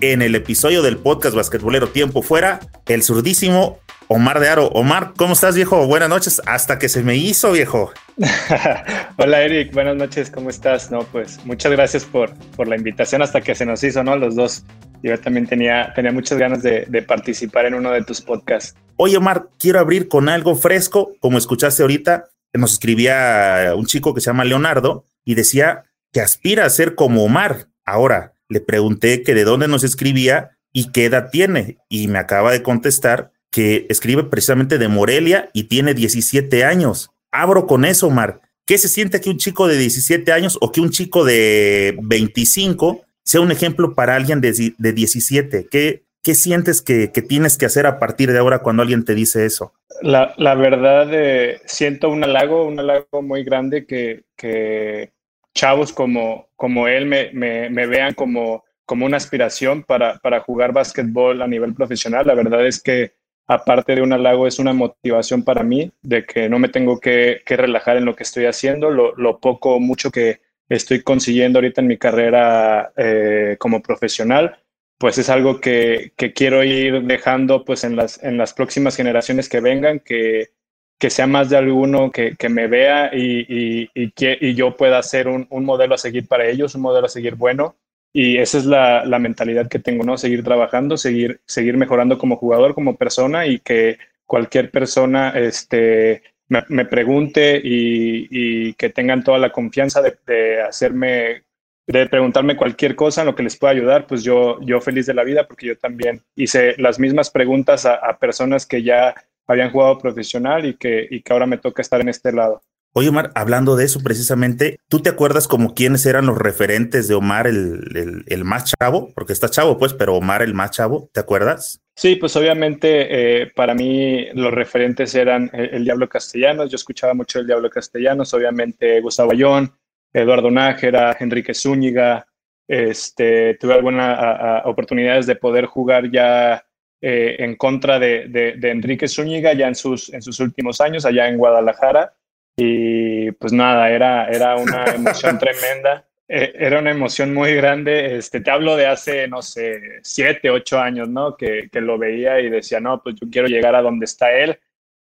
en el episodio del podcast basquetbolero Tiempo Fuera, el surdísimo Omar de Aro. Omar, ¿cómo estás, viejo? Buenas noches. Hasta que se me hizo, viejo. Hola, Eric. Buenas noches. ¿Cómo estás? No, pues muchas gracias por, por la invitación hasta que se nos hizo, ¿no? Los dos. Yo también tenía, tenía muchas ganas de, de participar en uno de tus podcasts. Oye, Omar, quiero abrir con algo fresco. Como escuchaste ahorita, nos escribía un chico que se llama Leonardo y decía que aspira a ser como Omar. Ahora, le pregunté que de dónde nos escribía y qué edad tiene. Y me acaba de contestar que escribe precisamente de Morelia y tiene 17 años. Abro con eso, Omar. ¿Qué se siente que un chico de 17 años o que un chico de 25 sea un ejemplo para alguien de, de 17? ¿Qué, ¿Qué sientes que, que, tienes que hacer a partir de ahora cuando alguien te dice eso? La, la verdad, eh, siento un halago, un halago muy grande que, que chavos como, como él me, me, vean como, como una aspiración para, para jugar básquetbol a nivel profesional. La verdad es que aparte de un halago, es una motivación para mí de que no me tengo que, relajar en lo que estoy haciendo, lo, poco o mucho que estoy consiguiendo ahorita en mi carrera eh, como profesional, pues es algo que, quiero ir dejando pues en las, en las próximas generaciones que vengan, que, que sea más de alguno que, me vea y, y, que, y yo pueda ser un, un modelo a seguir para ellos, un modelo a seguir bueno y esa es la, la, mentalidad que tengo, ¿no? Seguir trabajando, seguir, seguir mejorando como jugador, como persona y que cualquier persona este, me, pregunte y, que tengan toda la confianza de, de, hacerme, de preguntarme cualquier cosa en lo que les pueda ayudar, pues yo, yo feliz de la vida porque yo también hice las mismas preguntas a personas que ya habían jugado profesional y que, y que ahora me toca estar en este lado. Oye, Omar, hablando de eso precisamente, ¿tú te acuerdas como quiénes eran los referentes de Omar el, el, más chavo? Porque está chavo, pues, pero Omar el más chavo, ¿te acuerdas? Sí, pues obviamente eh, para mí los referentes eran el, Diablo Castellanos, yo escuchaba mucho el Diablo Castellanos, obviamente Gustavo Ayón, Eduardo Nájera, Enrique Zúñiga, este, tuve algunas oportunidades de poder jugar ya eh, en contra de, de, de Enrique Zúñiga ya en sus, en sus últimos años allá en Guadalajara y pues nada, era, era una emoción tremenda. E, era una emoción muy grande. Este, te hablo de hace, no sé, siete, ocho años, ¿no? Que, que lo veía y decía, no, pues yo quiero llegar a donde está él.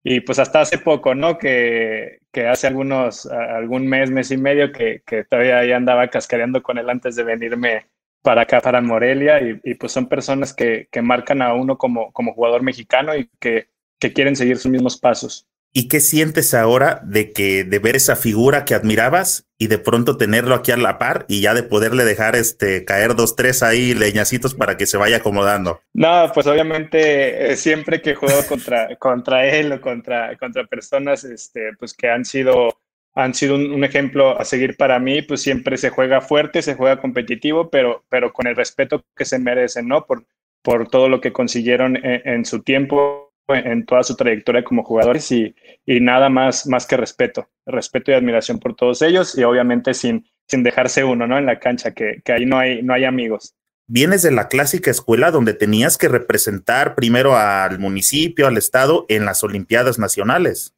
Y pues hasta hace poco, ¿no? Que, que hace algunos, algún mes, mes y medio, que, que todavía ya andaba cascareando con él antes de venirme para acá, para Morelia. Y, y pues son personas que, que marcan a uno como, como jugador mexicano y que, que quieren seguir sus mismos pasos. ¿Y qué sientes ahora de que de ver esa figura que admirabas y de pronto tenerlo aquí a la par y ya de poderle dejar este caer dos tres ahí leñacitos para que se vaya acomodando? No, pues obviamente eh, siempre que juego contra contra él o contra contra personas este pues que han sido han sido un, ejemplo a seguir para mí, pues siempre se juega fuerte, se juega competitivo, pero pero con el respeto que se merecen, ¿no? Por por todo lo que consiguieron en su tiempo en toda su trayectoria como jugadores y, y, nada más, más que respeto, respeto y admiración por todos ellos y obviamente sin, sin dejarse uno, ¿no? En la cancha, que, que ahí no hay, no hay amigos. Vienes de la clásica escuela donde tenías que representar primero al municipio, al estado en las Olimpiadas Nacionales.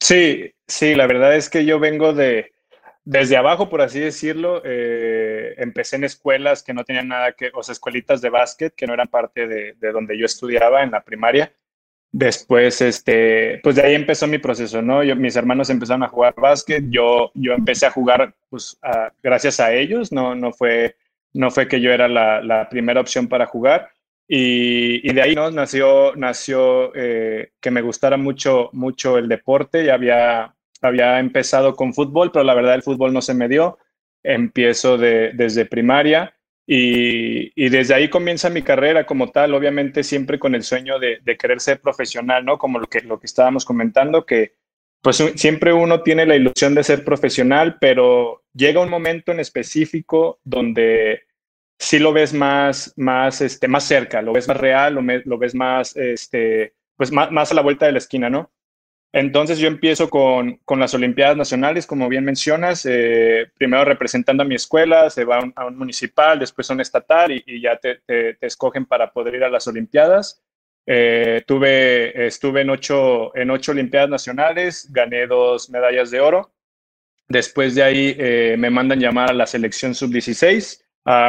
Sí, sí, la verdad es que yo vengo de, desde abajo, por así decirlo, eh, empecé en escuelas que no tenían nada que, o sea, escuelitas de básquet que no eran parte de, de donde yo estudiaba en la primaria. Después, este, pues de ahí empezó mi proceso, ¿no? Yo, mis hermanos empezaron a jugar básquet, yo, yo empecé a jugar, pues, gracias a ellos, no, no, fue, no fue que yo era la, la primera opción para jugar. Y, y, de ahí ¿no? nació, nació eh, que me gustara mucho, mucho el deporte. Ya había, había empezado con fútbol, pero la verdad el fútbol no se me dio. Empiezo de, desde primaria y, desde ahí comienza mi carrera como tal, obviamente siempre con el sueño de, querer ser profesional, ¿no? Como lo que, lo que estábamos comentando, que pues siempre uno tiene la ilusión de ser profesional, pero llega un momento en específico donde sí lo ves más, más, este, más cerca, lo ves más real, lo, ves más, este, pues más, más, a la vuelta de la esquina, ¿no? Entonces yo empiezo con, con las Olimpiadas Nacionales, como bien mencionas, eh, primero representando a mi escuela, se va a un, municipal, después a un estatal y, ya te, te, escogen para poder ir a las Olimpiadas. Eh, tuve, estuve en ocho, en ocho Olimpiadas Nacionales, gané dos medallas de oro. Después de ahí eh, me mandan llamar a la selección sub-16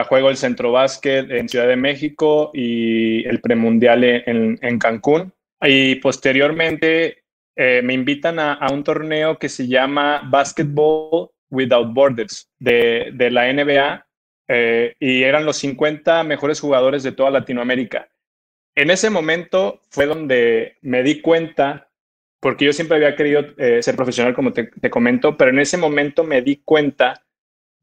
juego el centro básquet en Ciudad de México y el premundial en, en Cancún. Y posteriormente eh, me invitan a, un torneo que se llama Basketball Without Borders de, de la NBA eh, y eran los 50 mejores jugadores de toda Latinoamérica. En ese momento fue donde me di cuenta, porque yo siempre había querido eh, ser profesional, como te, te comento, pero en ese momento me di cuenta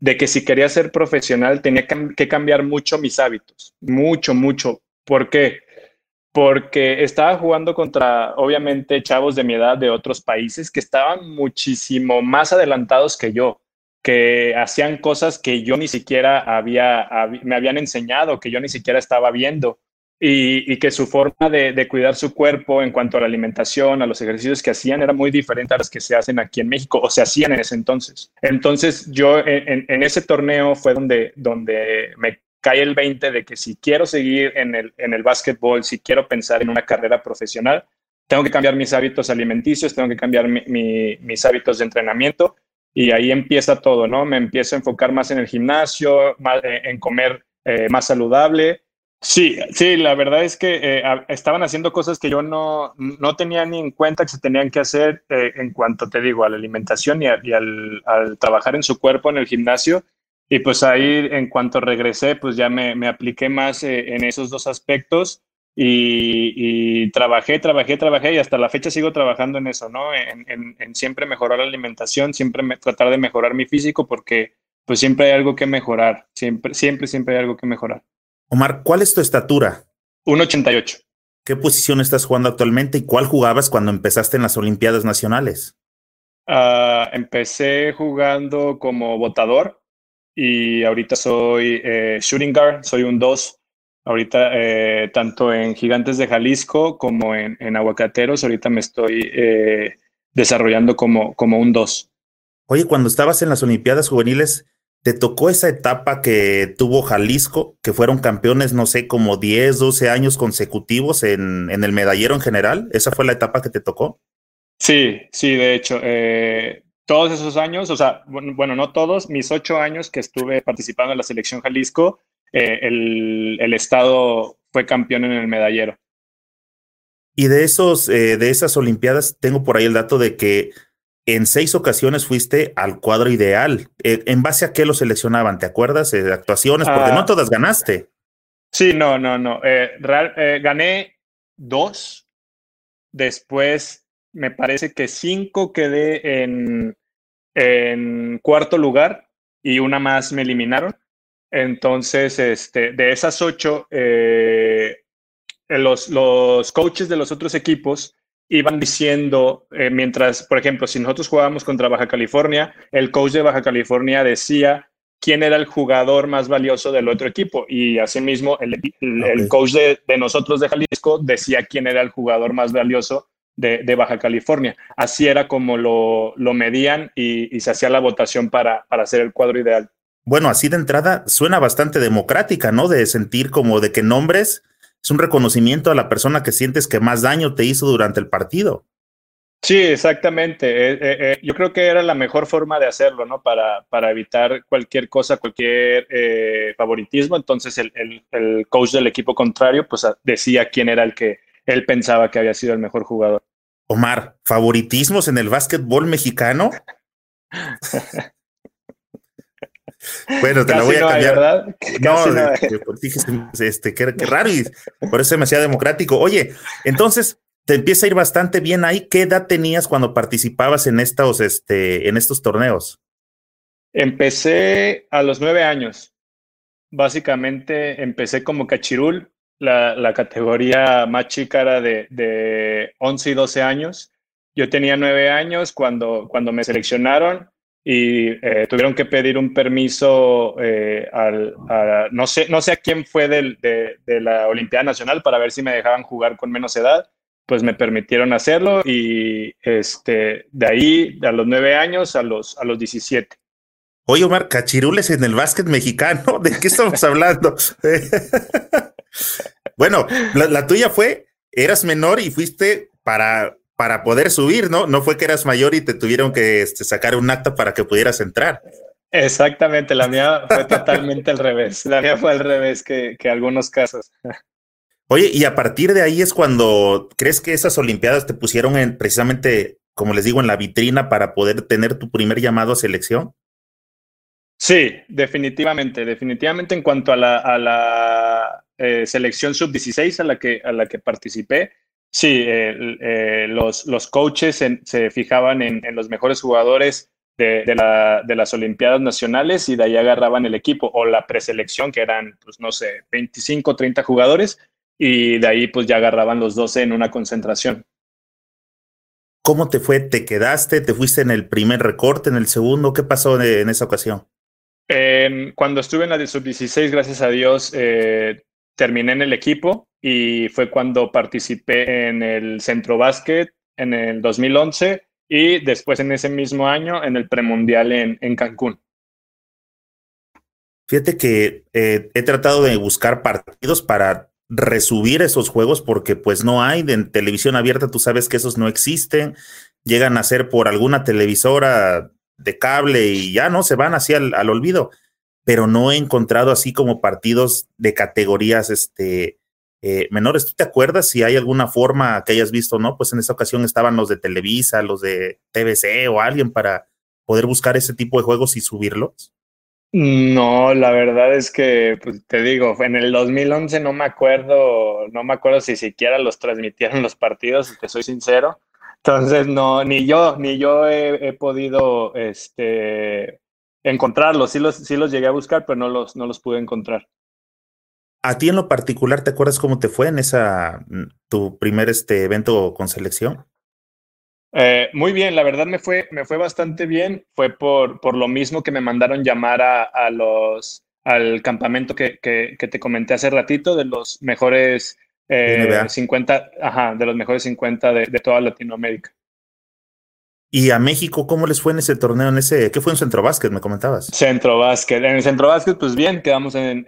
de que si quería ser profesional tenía que cambiar mucho mis hábitos, mucho, mucho. ¿Por qué? Porque estaba jugando contra, obviamente, chavos de mi edad de otros países que estaban muchísimo más adelantados que yo, que hacían cosas que yo ni siquiera había, me habían enseñado, que yo ni siquiera estaba viendo y, que su forma de, cuidar su cuerpo en cuanto a la alimentación, a los ejercicios que hacían, era muy diferente a los que se hacen aquí en México o se hacían en ese entonces. Entonces yo en, ese torneo fue donde, donde me cae el 20 de que si quiero seguir en el, en el básquetbol, si quiero pensar en una carrera profesional, tengo que cambiar mis hábitos alimenticios, tengo que cambiar mis hábitos de entrenamiento y ahí empieza todo, ¿no? Me empiezo a enfocar más en el gimnasio, en comer eh, más saludable Sí, sí, la verdad es que eh, estaban haciendo cosas que yo no, no, tenía ni en cuenta que se tenían que hacer eh, en cuanto, te digo, a la alimentación y, al, trabajar en su cuerpo en el gimnasio. Y pues ahí, en cuanto regresé, pues ya me, me apliqué más eh, en esos dos aspectos y, trabajé, trabajé, trabajé y hasta la fecha sigo trabajando en eso, ¿no? En, en, siempre mejorar la alimentación, siempre tratar de mejorar mi físico porque pues siempre hay algo que mejorar, siempre, siempre, siempre hay algo que mejorar. Omar, ¿cuál es tu estatura? 1,88. ¿Qué posición estás jugando actualmente y cuál jugabas cuando empezaste en las Olimpiadas Nacionales? Ah, empecé jugando como botador y ahorita soy eh, shooting guard, soy un 2. Ahorita, eh, tanto en Gigantes de Jalisco como en, Aguacateros, ahorita me estoy eh, desarrollando como, como un 2. Oye, cuando estabas en las Olimpiadas Juveniles, ¿Te tocó esa etapa que tuvo Jalisco, que fueron campeones, no sé, como 10, 12 años consecutivos en, el medallero en general? ¿Esa fue la etapa que te tocó? Sí, sí, de hecho, eh, todos esos años, o sea, bueno, no todos, mis ocho años que estuve participando en la selección Jalisco, eh, el, el, estado fue campeón en el medallero. Y de esos, eh, de esas Olimpiadas, tengo por ahí el dato de que en seis ocasiones fuiste al cuadro ideal. Eh, ¿En base a qué lo seleccionaban? ¿Te acuerdas? de actuaciones, porque no ah. todas ganaste. Sí, no, no, no. Eh, eh, gané dos. Después me parece que cinco quedé en, en cuarto lugar y una más me eliminaron. Entonces, este, de esas ocho, los, los coaches de los otros equipos iban diciendo, eh, mientras, por ejemplo, si nosotros jugábamos contra Baja California, el coach de Baja California decía quién era el jugador más valioso del otro equipo y asimismo el, el, coach de, nosotros de Jalisco decía quién era el jugador más valioso de, Baja California. Así era como lo, lo medían y, se hacía la votación para, para hacer el cuadro ideal. Bueno, así de entrada suena bastante democrática, ¿no? De sentir como de que nombres es un reconocimiento a la persona que sientes que más daño te hizo durante el partido. Sí, exactamente. Eh, eh, eh, yo creo que era la mejor forma de hacerlo, ¿no? Para, para evitar cualquier cosa, cualquier favoritismo. Entonces el, el, coach del equipo contrario, pues decía quién era el que él pensaba que había sido el mejor jugador. Omar, ¿favoritismos en el básquetbol mexicano? Bueno, te la voy a cambiar. ¿verdad? No, no este, qué, raro y por eso me hacía democrático. Oye, entonces te empieza a ir bastante bien ahí. ¿Qué edad tenías cuando participabas en estos, este, en estos torneos? Empecé a los nueve años. Básicamente empecé como cachirul. La, categoría más chica era de, de 11 y 12 años. Yo tenía nueve años cuando, cuando me seleccionaron y eh, tuvieron que pedir un permiso eh, al, no, sé, no sé a quién fue de, de, la Olimpiada Nacional para ver si me dejaban jugar con menos edad. Pues me permitieron hacerlo y este, de ahí a los nueve años a los, a los 17. Oye, Omar, cachirules en el básquet mexicano, ¿de qué estamos hablando? bueno, la, tuya fue, eras menor y fuiste para para poder subir, ¿no? No fue que eras mayor y te tuvieron que este, sacar un acta para que pudieras entrar. Exactamente, la mía fue totalmente al revés. La mía fue al revés que, que algunos casos. Oye, y a partir de ahí es cuando crees que esas Olimpiadas te pusieron en, precisamente, como les digo, en la vitrina para poder tener tu primer llamado a selección. Sí, definitivamente, definitivamente en cuanto a la, a la eh, selección sub-16 a la que, a la que participé, Sí, eh, los, los, coaches se fijaban en, los mejores jugadores de, las Olimpiadas Nacionales y de ahí agarraban el equipo o la preselección, que eran, pues no sé, 25, 30 jugadores, y de ahí pues ya agarraban los 12 en una concentración. ¿Cómo te fue? ¿Te quedaste? ¿Te fuiste en el primer recorte, en el segundo? ¿Qué pasó en esa ocasión? cuando estuve en la de sub-16, gracias a Dios, eh, terminé en el equipo y fue cuando participé en el Centro Básquet en el 2011 y después en ese mismo año en el premundial en, Cancún. Fíjate que eh, he tratado de buscar partidos para resubir esos juegos porque pues no hay en televisión abierta, tú sabes que esos no existen, llegan a ser por alguna televisora de cable y ya no se van así al olvido, pero no he encontrado así como partidos de categorías este, eh, menores. ¿Tú te acuerdas si hay alguna forma que hayas visto, no? Pues en esa ocasión estaban los de Televisa, los de TBC o alguien para poder buscar ese tipo de juegos y subirlos. No, la verdad es que, pues, te digo, en el 2011 no me acuerdo, no me acuerdo si siquiera los transmitieron los partidos, te soy sincero. Entonces, no, ni yo, ni yo he, podido este, encontrarlos. Sí los, sí los llegué a buscar, pero no los, no los pude encontrar. A ti en lo particular, ¿te acuerdas cómo te fue en esa mm, tu primer este evento con selección? Eh, muy bien, la verdad me fue, me fue bastante bien. Fue por, por lo mismo que me mandaron llamar a, los al campamento que, que, te comenté hace ratito de los mejores 50, eh, ajá, de los mejores 50 de, de, toda Latinoamérica. ¿Y a México cómo les fue en ese torneo? En ese, ¿Qué fue en Centro Básquet? Me comentabas. Centro Básquet. En el Centro Básquet, pues bien, quedamos en,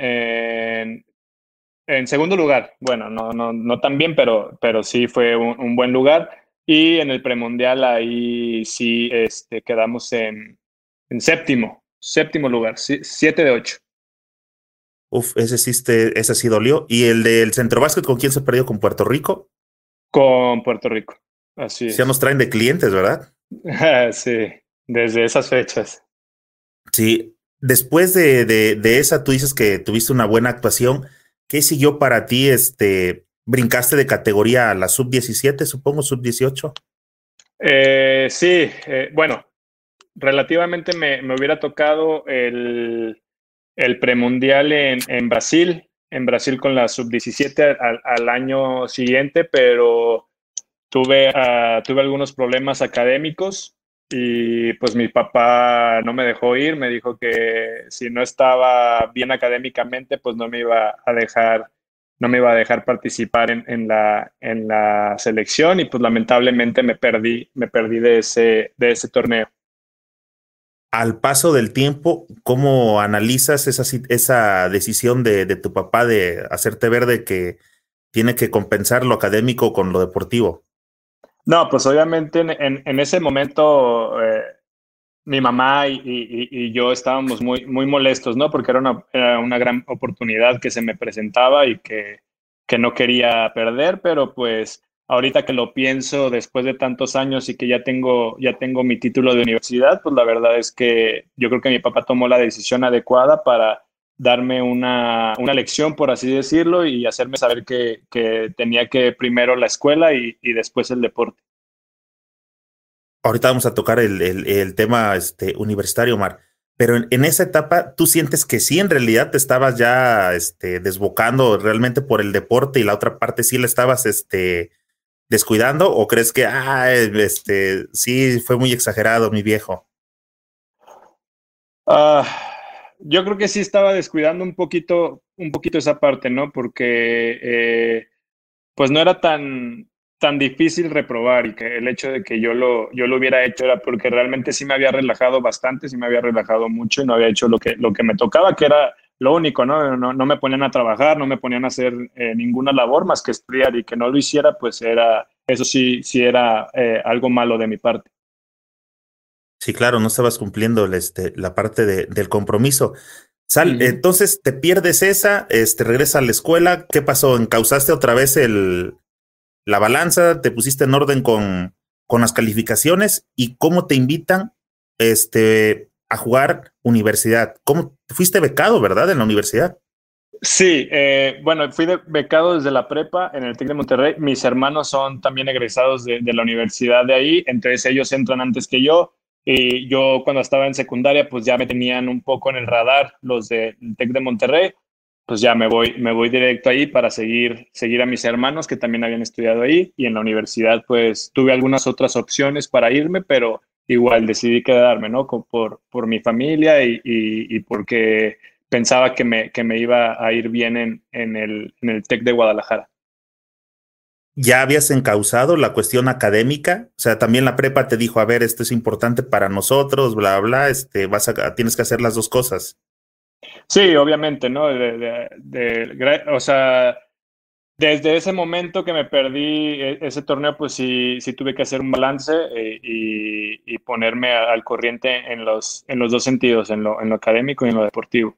en segundo lugar, bueno, no, no, no tan bien, pero, pero sí fue un, buen lugar. Y en el premundial ahí sí este, quedamos en, en séptimo, séptimo lugar, siete de ocho. Uf, ese sí, este, ese sí dolió. ¿Y el del centro básquet con quién se perdió? ¿Con Puerto Rico? Con Puerto Rico, así Ya nos traen de clientes, ¿verdad? sí, desde esas fechas. Sí, después de, de, de esa tú dices que tuviste una buena actuación. ¿Qué siguió para ti? Este, ¿Brincaste de categoría a la sub-17, supongo, sub-18? Eh, sí, eh, bueno, relativamente me, hubiera tocado el, el premundial en, en, Brasil, en Brasil con la sub-17 al, año siguiente, pero tuve, uh, tuve algunos problemas académicos y pues mi papá no me dejó ir, me dijo que si no estaba bien académicamente, pues no me iba a dejar, no me iba a dejar participar en, la, en la selección y pues lamentablemente me perdí, me perdí de ese, de ese torneo. Al paso del tiempo, ¿cómo analizas esa, esa decisión de, de tu papá de hacerte ver de que tiene que compensar lo académico con lo deportivo? No, pues obviamente en, ese momento eh, mi mamá y, yo estábamos muy, muy molestos, ¿no? Porque era una, era una gran oportunidad que se me presentaba y que, que, no quería perder, pero pues ahorita que lo pienso después de tantos años y que ya tengo, ya tengo mi título de universidad, pues la verdad es que yo creo que mi papá tomó la decisión adecuada para darme una, una, lección, por así decirlo, y hacerme saber que, que tenía que primero la escuela y, y, después el deporte. Ahorita vamos a tocar el, el, tema este, universitario, Mar, pero en, en, esa etapa, ¿tú sientes que sí, en realidad te estabas ya este, desbocando realmente por el deporte y la otra parte sí la estabas este, descuidando? ¿O crees que, ah, este, sí, fue muy exagerado, mi viejo? Ah, yo creo que sí estaba descuidando un poquito, un poquito esa parte, ¿no? Porque eh, pues no era tan, tan difícil reprobar y que el hecho de que yo lo, yo lo hubiera hecho era porque realmente sí me había relajado bastante, sí me había relajado mucho y no había hecho lo que, lo que me tocaba, que era lo único, ¿no? No, no me ponían a trabajar, no me ponían a hacer eh, ninguna labor más que estudiar y que no lo hiciera, pues era, eso sí, sí era eh, algo malo de mi parte. Sí, claro, no estabas cumpliendo este, la parte de, del compromiso. Sal, entonces te pierdes esa, este, regresas a la escuela, ¿qué pasó? ¿Encausaste otra vez el, la balanza? ¿Te pusiste en orden con, con las calificaciones? ¿Y cómo te invitan este, a jugar universidad? ¿Cómo fuiste becado, verdad, en la universidad? Sí, eh, bueno, fui becado desde la prepa en el TEC de Monterrey. Mis hermanos son también egresados de, de la universidad de ahí, entonces ellos entran antes que yo. Y yo cuando estaba en secundaria, pues ya me tenían un poco en el radar los del TEC de Monterrey, pues ya me voy, me voy directo ahí para seguir, seguir a mis hermanos que también habían estudiado ahí. Y en la universidad, pues tuve algunas otras opciones para irme, pero igual decidí quedarme, ¿no? Por, por mi familia y, y, porque pensaba que me, que me iba a ir bien en, en el TEC de Guadalajara ya habías encausado la cuestión académica, o sea, también la prepa te dijo, a ver, esto es importante para nosotros, bla, bla, este, vas a, tienes que hacer las dos cosas. Sí, obviamente, ¿no? De, o sea, desde ese momento que me perdí e, ese torneo, pues sí, sí tuve que hacer un balance eh, y, ponerme al corriente en los, en los dos sentidos, en lo, en lo académico y en lo deportivo.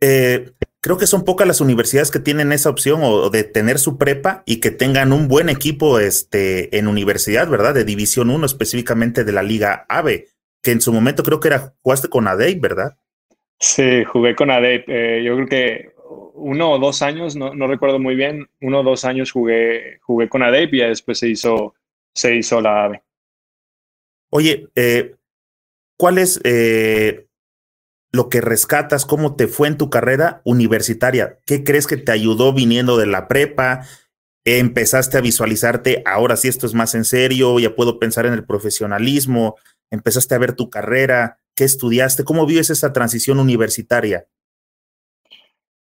Eh, creo que son pocas las universidades que tienen esa opción o, de tener su prepa y que tengan un buen equipo este, en universidad, ¿verdad? De División 1, específicamente de la Liga AVE, que en su momento creo que era, jugaste con ADEI, ¿verdad? Sí, jugué con ADEI. Eh, yo creo que uno o dos años, no, no, recuerdo muy bien, uno o dos años jugué, jugué con ADEI y después se hizo, se hizo la AVE. Oye, eh, ¿cuál es eh, lo que rescatas, cómo te fue en tu carrera universitaria. ¿Qué crees que te ayudó viniendo de la prepa? Empezaste a visualizarte, ahora sí esto es más en serio, ya puedo pensar en el profesionalismo, empezaste a ver tu carrera, qué estudiaste, cómo vives esa transición universitaria.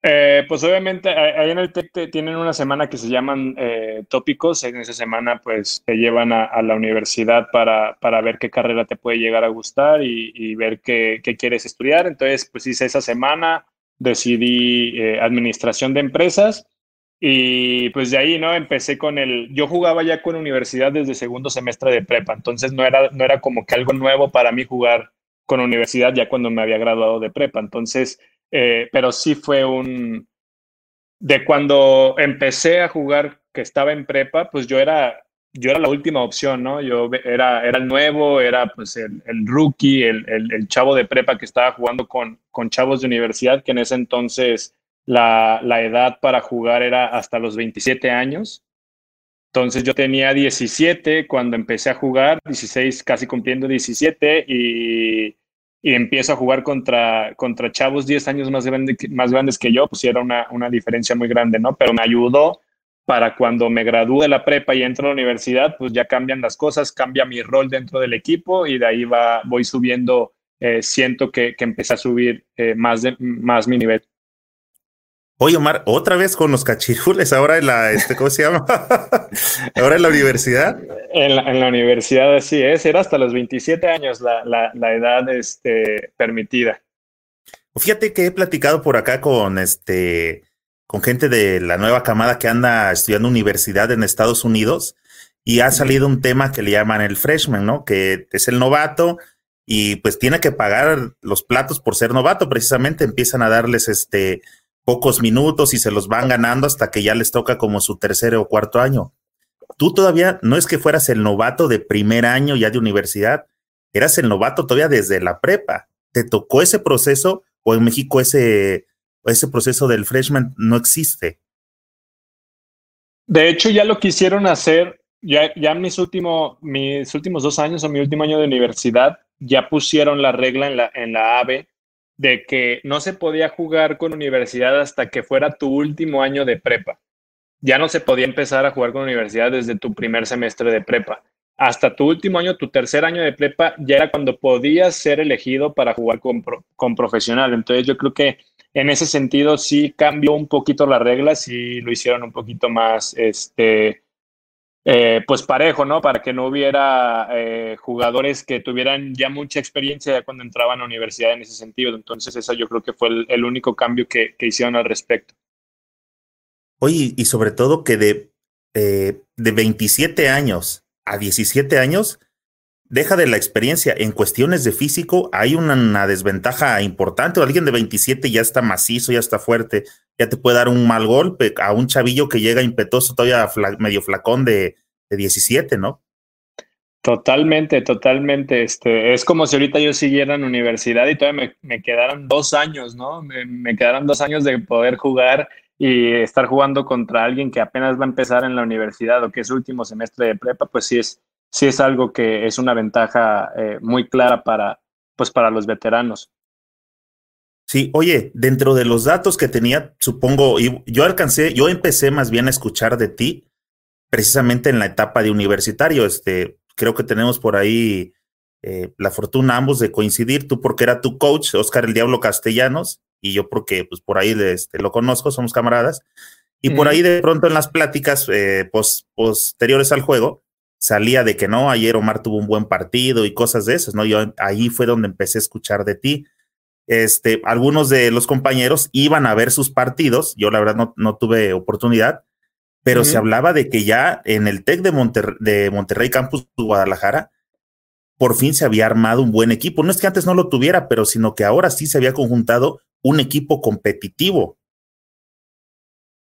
Eh, pues obviamente ahí en el TEC tienen una semana que se llaman eh, tópicos. En esa semana pues te llevan a, la universidad para, para, ver qué carrera te puede llegar a gustar y, ver qué, qué, quieres estudiar. Entonces pues hice esa semana, decidí eh, administración de empresas y pues de ahí, ¿no? Empecé con el, yo jugaba ya con universidad desde segundo semestre de prepa, entonces no era, no era como que algo nuevo para mí jugar con universidad ya cuando me había graduado de prepa. Entonces eh, pero sí fue un... De cuando empecé a jugar, que estaba en prepa, pues yo era, yo era la última opción, ¿no? Yo era, era el nuevo, era pues el, el rookie, el, el, chavo de prepa que estaba jugando con, con chavos de universidad, que en ese entonces la, la edad para jugar era hasta los 27 años. Entonces yo tenía 17 cuando empecé a jugar, 16 casi cumpliendo 17 y y empiezo a jugar contra, contra chavos 10 años más, grande, más grandes que yo, pues era una, una diferencia muy grande, ¿no? Pero me ayudó para cuando me gradúe la prepa y entro a la universidad, pues ya cambian las cosas, cambia mi rol dentro del equipo y de ahí va, voy subiendo, eh, siento que, que empecé a subir eh, más, de, más mi nivel. Oye, Omar, otra vez con los cachirules, ahora en la, este, ¿cómo se llama? ahora en la universidad. En la, universidad así es, era hasta los 27 años la, la, la edad este, permitida. Fíjate que he platicado por acá con este con gente de la nueva camada que anda estudiando universidad en Estados Unidos y ha salido un tema que le llaman el freshman, ¿no? Que es el novato y pues tiene que pagar los platos por ser novato, precisamente empiezan a darles este pocos minutos y se los van ganando hasta que ya les toca como su tercer o cuarto año. Tú todavía no es que fueras el novato de primer año ya de universidad, eras el novato todavía desde la prepa. ¿Te tocó ese proceso o en México ese, ese proceso del freshman no existe? De hecho, ya lo quisieron hacer, ya, ya mis, mis últimos dos años o mi último año de universidad, ya pusieron la regla en la, en la AVE de que no se podía jugar con universidad hasta que fuera tu último año de prepa. Ya no se podía empezar a jugar con universidad desde tu primer semestre de prepa. hasta tu último año, tu tercer año de prepa, ya era cuando podías ser elegido para jugar con, con profesional. Entonces yo creo que en ese sentido sí cambió un poquito las reglas y lo hicieron un poquito más, este, eh, pues parejo, ¿no? Para que no hubiera eh, jugadores que tuvieran ya mucha experiencia cuando entraban a la universidad en ese sentido. Entonces, eso yo creo que fue el, único cambio que, hicieron al respecto. Oye, y sobre todo que de, eh, de 27 años a 17 años, deja de la experiencia. En cuestiones de físico hay una, desventaja importante. Alguien de 27 ya está macizo, ya está fuerte, ya te puede dar un mal golpe a un chavillo que llega impetuoso, todavía medio flacón de, 17, ¿no? Totalmente, totalmente. Este, es como si ahorita yo siguiera en universidad y todavía me, quedaran dos años, ¿no? Me, me, quedaran dos años de poder jugar y estar jugando contra alguien que apenas va a empezar en la universidad o que es último semestre de prepa, pues sí es, sí es algo que es una ventaja eh, muy clara para, pues para los veteranos. Sí, oye, dentro de los datos que tenía, supongo, y yo alcancé, yo empecé más bien a escuchar de ti precisamente en la etapa de universitario. Este, creo que tenemos por ahí eh, la fortuna ambos de coincidir, tú porque era tu coach, Oscar el Diablo Castellanos, y yo porque pues por ahí este, lo conozco, somos camaradas. Y por ahí de pronto en las pláticas eh, posteriores al juego, salía de que no, ayer Omar tuvo un buen partido y cosas de esas, ¿no? Yo ahí fue donde empecé a escuchar de ti. Este, algunos de los compañeros iban a ver sus partidos, yo la verdad no, no tuve oportunidad, pero se hablaba de que ya en el TEC de, de Monterrey Campus Guadalajara, por fin se había armado un buen equipo. No es que antes no lo tuviera, pero sino que ahora sí se había conjuntado un equipo competitivo.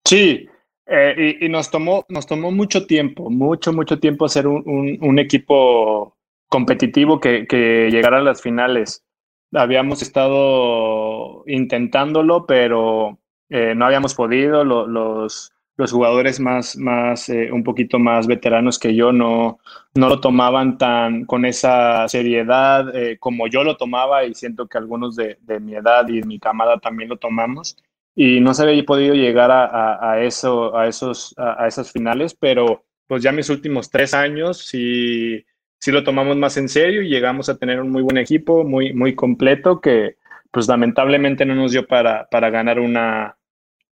Sí, eh, y, nos, tomó, nos tomó mucho tiempo, mucho, mucho tiempo hacer un, equipo competitivo que, llegara a las finales. Habíamos estado intentándolo, pero eh, no habíamos podido. los, los jugadores más, más eh, un poquito más veteranos que yo no, no lo tomaban tan con esa seriedad como yo lo tomaba y siento que algunos de, de mi edad y mi camada también lo tomamos y no se había podido llegar a, eso, a, esos, a, esas finales, pero pues ya mis últimos tres años sí, sí lo tomamos más en serio y llegamos a tener un muy buen equipo, muy, muy completo, que pues lamentablemente no nos dio para, para ganar una,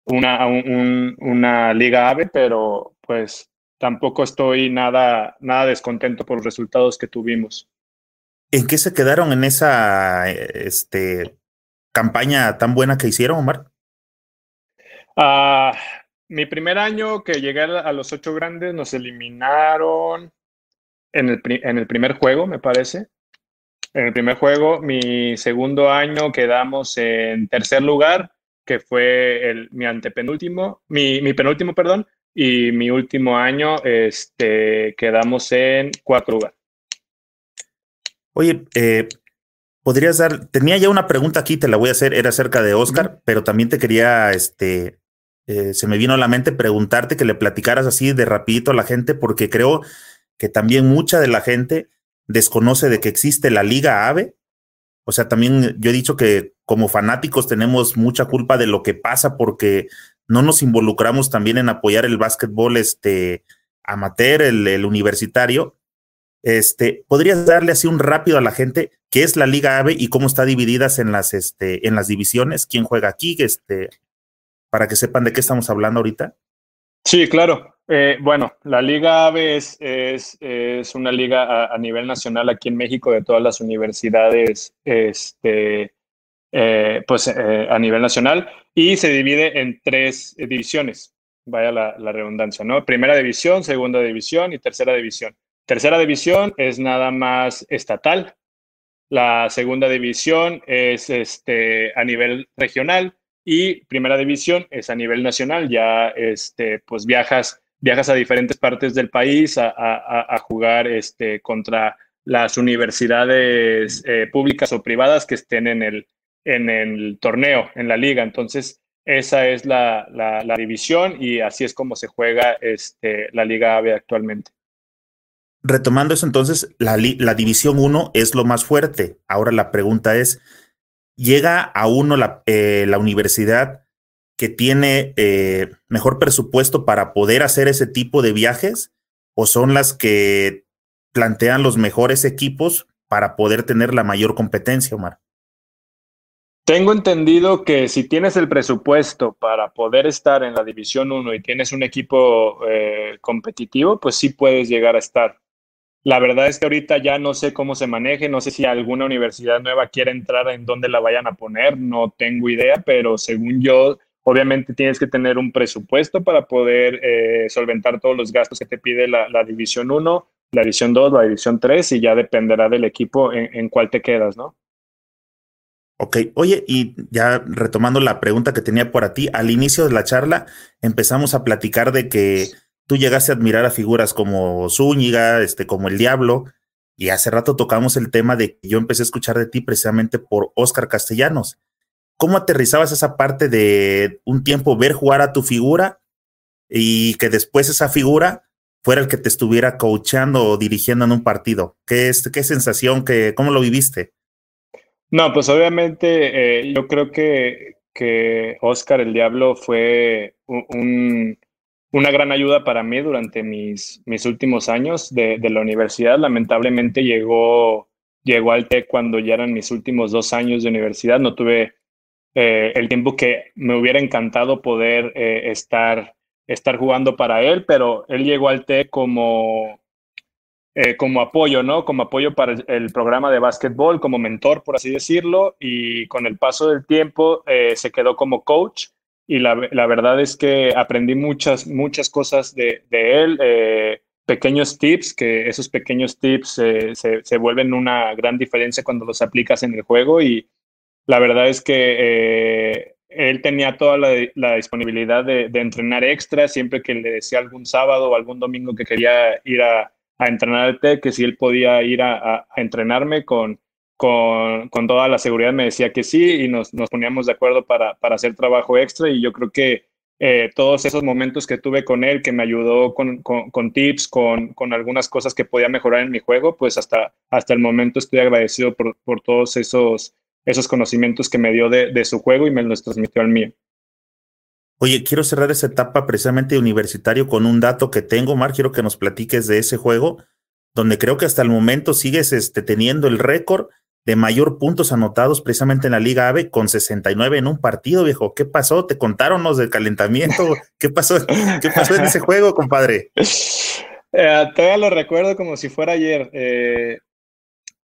una, una liga AVE, pero pues tampoco estoy nada, nada descontento por los resultados que tuvimos. ¿En qué se quedaron en esa este, campaña tan buena que hicieron, Omar? Uh, mi primer año que llegué a los ocho grandes nos eliminaron en el, en el primer juego, me parece. En el primer juego, mi segundo año quedamos en tercer lugar, que fue el, mi antepenúltimo, mi, mi penúltimo, perdón, y mi último año este, quedamos en cuarto lugar. Oye, eh, podrías dar, tenía ya una pregunta aquí, te la voy a hacer, era acerca de Oscar, pero también te quería este, eh, se me vino a la mente preguntarte que le platicaras así de rapidito a la gente, porque creo que también mucha de la gente desconoce de que existe la Liga AVE. O sea, también yo he dicho que como fanáticos tenemos mucha culpa de lo que pasa porque no nos involucramos también en apoyar el básquetbol este, amateur, el, universitario. Este, ¿Podrías darle así un rápido a la gente qué es la Liga AVE y cómo está divididas en las, este, en las divisiones? ¿Quién juega aquí? Este, para que sepan de qué estamos hablando ahorita? Sí, claro. Eh, bueno, la Liga AVE es, es, una liga a, nivel nacional aquí en México de todas las universidades, este, eh, pues eh, a nivel nacional, y se divide en tres divisiones, vaya la, la, redundancia, ¿no? Primera división, segunda división y tercera división. Tercera división es nada más estatal. La segunda división es este, a nivel regional y primera división es a nivel nacional, ya este, pues viajas, viajas a diferentes partes del país a, jugar este, contra las universidades eh, públicas o privadas que estén en el, en el torneo, en la liga. Entonces, esa es la, la, división y así es como se juega este, la Liga AVE actualmente. Retomando eso, entonces, la, la División 1 es lo más fuerte. Ahora la pregunta es, llega a uno la, eh, la universidad que tiene eh, mejor presupuesto para poder hacer ese tipo de viajes o son las que plantean los mejores equipos para poder tener la mayor competencia, Omar. Tengo entendido que si tienes el presupuesto para poder estar en la División 1 y tienes un equipo eh, competitivo, pues sí puedes llegar a estar. La verdad es que ahorita ya no sé cómo se maneje, no sé si alguna universidad nueva quiere entrar en dónde la vayan a poner, no tengo idea, pero según yo, obviamente tienes que tener un presupuesto para poder eh, solventar todos los gastos que te pide la, División 1, la División 2, la División 3 y ya dependerá del equipo en, en cuál te quedas, ¿no? Ok, oye, y ya retomando la pregunta que tenía por ti, al inicio de la charla empezamos a platicar de que tú llegaste a admirar a figuras como Zúñiga, este, como el Diablo, y hace rato tocamos el tema de que yo empecé a escuchar de ti precisamente por Oscar Castellanos. ¿Cómo aterrizabas esa parte de un tiempo ver jugar a tu figura y que después esa figura fuera el que te estuviera coachando o dirigiendo en un partido? ¿Qué, es, qué sensación, qué, cómo lo viviste? No, pues obviamente eh, yo creo que, que Oscar el Diablo fue una gran ayuda para mí durante mis, mis últimos años de, la universidad. Lamentablemente llegó, llegó al TEC cuando ya eran mis últimos dos años de universidad. No tuve eh, el tiempo que me hubiera encantado poder eh, estar, estar jugando para él, pero él llegó al TEC como eh, como apoyo, ¿no? Como apoyo para el, programa de básquetbol, como mentor, por así decirlo, y con el paso del tiempo se quedó como coach y la, verdad es que aprendí muchas, muchas cosas de, él, eh, pequeños tips, que esos pequeños tips se, vuelven una gran diferencia cuando los aplicas en el juego y la verdad es que él tenía toda la, disponibilidad de, entrenar extra siempre que le decía algún sábado o algún domingo que quería ir a, entrenar al TEC, que si él podía ir a, entrenarme con, con, con, toda la seguridad, me decía que sí y nos, poníamos de acuerdo para, hacer trabajo extra y yo creo que eh, todos esos momentos que tuve con él, que me ayudó con, con, tips, con, con, algunas cosas que podía mejorar en mi juego, pues hasta, hasta el momento estoy agradecido por todos esos, esos conocimientos que me dio de, de su juego y me los transmitió al mío. Oye, quiero cerrar esa etapa precisamente universitario con un dato que tengo, Mar. Quiero que nos platiques de ese juego, donde creo que hasta el momento sigues este, teniendo el récord de mayor puntos anotados precisamente en la Liga AVE con 69 en un partido, viejo. ¿Qué pasó? ¿Te contaron los del calentamiento? ¿Qué pasó? ¿Qué pasó en ese juego, compadre? Eh, todavía lo recuerdo como si fuera ayer. Eh,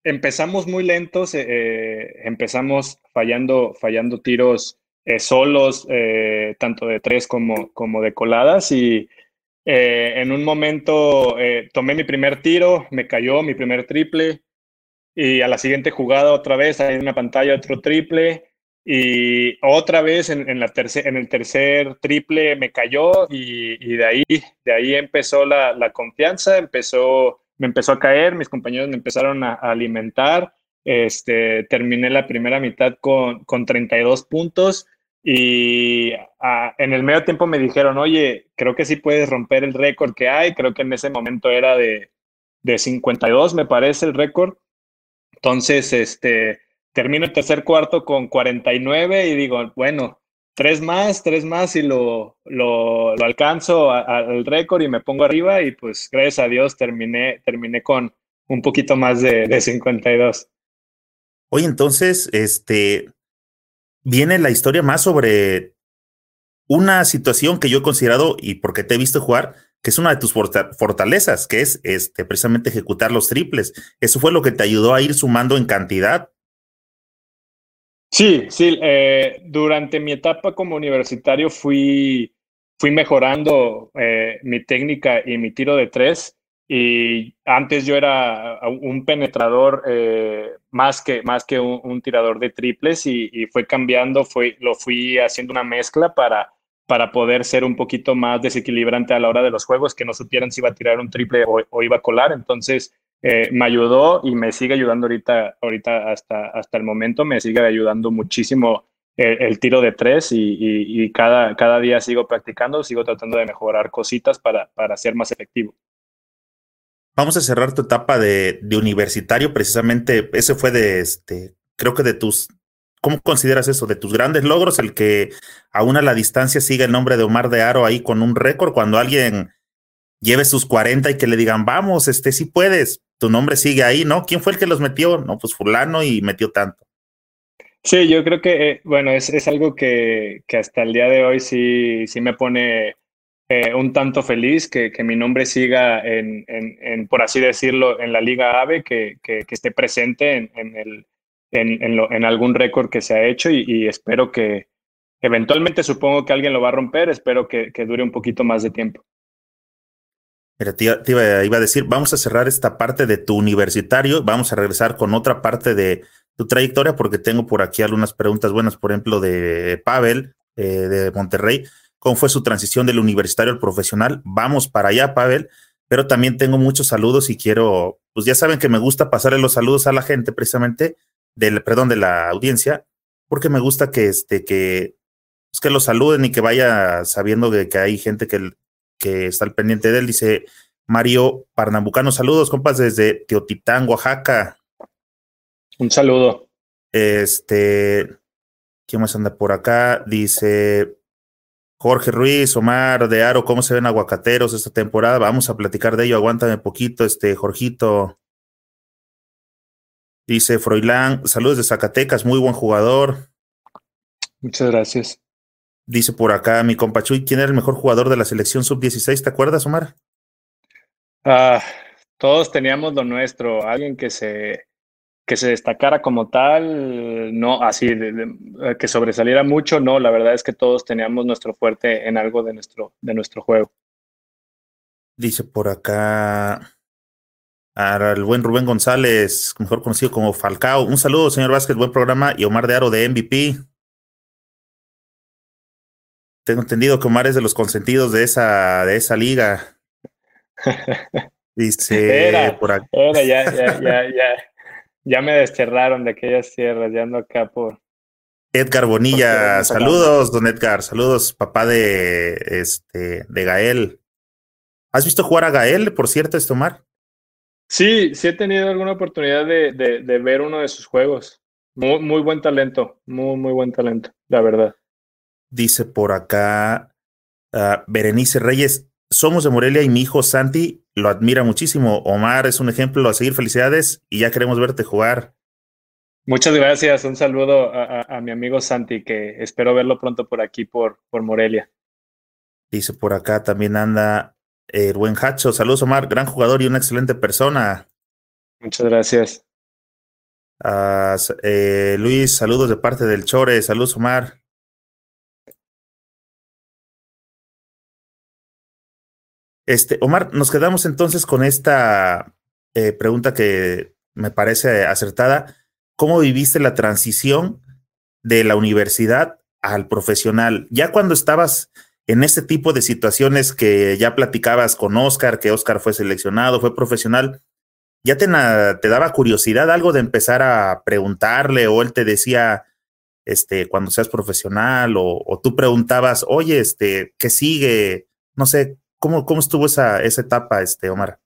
empezamos muy lentos, eh, empezamos fallando, fallando tiros eh, solos, eh, tanto de tres como, como de coladas. Y eh, en un momento tomé mi primer tiro, me cayó mi primer triple. Y a la siguiente jugada otra vez, en una pantalla otro triple. Y otra vez en, la tercer, en el tercer triple me cayó y, de, ahí, de ahí empezó la, la, confianza, empezó, me empezó a caer, mis compañeros me empezaron a, a alimentar. Este, terminé la primera mitad con, con 32 puntos y ah, en el medio tiempo me dijeron, oye, creo que sí puedes romper el récord que hay. Creo que en ese momento era de, de 52, me parece el récord. Entonces, este, termino el tercer cuarto con 49 y digo, bueno, tres más, tres más y lo, lo, alcanzo al récord y me pongo arriba y pues gracias a Dios terminé, terminé con un poquito más de, de 52. Oye, entonces, este, viene la historia más sobre una situación que yo he considerado, y porque te he visto jugar, que es una de tus fortalezas, que es este, precisamente ejecutar los triples. Eso fue lo que te ayudó a ir sumando en cantidad. Sí, sí. Eh, durante mi etapa como universitario fui, fui mejorando eh, mi técnica y mi tiro de tres. Y antes yo era un penetrador eh, más que, más que un, tirador de triples y, fue cambiando, fue, lo fui haciendo una mezcla para, para poder ser un poquito más desequilibrante a la hora de los juegos, que no supieran si iba a tirar un triple o, iba a colar. Entonces eh, me ayudó y me sigue ayudando ahorita, ahorita hasta, hasta el momento, me sigue ayudando muchísimo el, tiro de tres y, cada, cada día sigo practicando, sigo tratando de mejorar cositas para, para ser más efectivo. Vamos a cerrar tu etapa de, universitario, precisamente, ese fue de, este, creo que de tus, ¿cómo consideras eso? De tus grandes logros, el que aún a la distancia sigue el nombre de Omar de Aro ahí con un récord, cuando alguien lleve sus 40 y que le digan, vamos, este sí puedes, tu nombre sigue ahí, ¿no? ¿Quién fue el que los metió? No, pues fulano y metió tanto. Sí, yo creo que, eh, bueno, es, es algo que, que, hasta el día de hoy sí, sí me pone eh, un tanto feliz que, que, mi nombre siga en, en, en, por así decirlo, en la Liga AVE, que, que esté presente en, en el, en, algún récord que se ha hecho y, y, espero que eventualmente supongo que alguien lo va a romper, espero que, que dure un poquito más de tiempo. Mira, te, te iba, iba, a decir, vamos a cerrar esta parte de tu universitario, vamos a regresar con otra parte de tu trayectoria, porque tengo por aquí algunas preguntas buenas, por ejemplo, de Pavel, eh, de Monterrey, cómo fue su transición del universitario al profesional. Vamos para allá, Pavel, pero también tengo muchos saludos y quiero, pues ya saben que me gusta pasarle los saludos a la gente precisamente, del, perdón, de la audiencia, porque me gusta que, este, que, pues que lo saluden y que vaya sabiendo de que hay gente que, que está al pendiente de él. Dice Mario Parnambucano, saludos, compas, desde Teotitán, Oaxaca. Un saludo. Este, ¿quién más anda por acá? Dice Jorge Ruiz, Omar de Aro, ¿cómo se ven aguacateros esta temporada? Vamos a platicar de ello, aguántame poquito, este, Jorgito. Dice Froilán, saludos de Zacatecas, muy buen jugador. Muchas gracias. Dice por acá mi compa Chuy, ¿quién era el mejor jugador de la selección sub-16? ¿Te acuerdas, Omar? Ah, todos teníamos lo nuestro, alguien que se, que se destacara como tal, no, así, de, de, que sobresaliera mucho, no, la verdad es que todos teníamos nuestro fuerte en algo de nuestro, de nuestro juego. Dice por acá al buen Rubén González, mejor conocido como Falcao. Un saludo, señor Vázquez, buen programa, y Omar de Aro de MVP. Tengo entendido que Omar es de los consentidos de esa, de esa liga. Dice era, por acá. Era, ya, ya, ya, ya, ya me desterraron de aquellas tierras, ya ando acá por. Edgar Bonilla, saludos, don Edgar, saludos, papá de este de Gael. ¿Has visto jugar a Gael, por cierto, este Omar? Sí, sí he tenido alguna oportunidad de, de, de ver uno de sus juegos. Muy, muy buen talento, muy, muy buen talento, la verdad. Dice por acá uh, Berenice Reyes, somos de Morelia y mi hijo Santi lo admira muchísimo. Omar es un ejemplo a seguir. Felicidades y ya queremos verte jugar. Muchas gracias. Un saludo a, a, a mi amigo Santi, que espero verlo pronto por aquí, por, por Morelia. Dice por acá también anda el buen Hacho. Saludos, Omar. Gran jugador y una excelente persona. Muchas gracias. Uh, eh, Luis, saludos de parte del Chore. Saludos, Omar. Este, Omar, nos quedamos entonces con esta eh, pregunta que me parece acertada. ¿Cómo viviste la transición de la universidad al profesional? Ya cuando estabas en ese tipo de situaciones que ya platicabas con Oscar, que Oscar fue seleccionado, fue profesional, ¿ya te, daba curiosidad algo de empezar a preguntarle o él te decía, este, cuando seas profesional o tú preguntabas, oye, este, ¿qué sigue? No sé, ¿Cómo, cómo estuvo esa, esa etapa, este, Omar?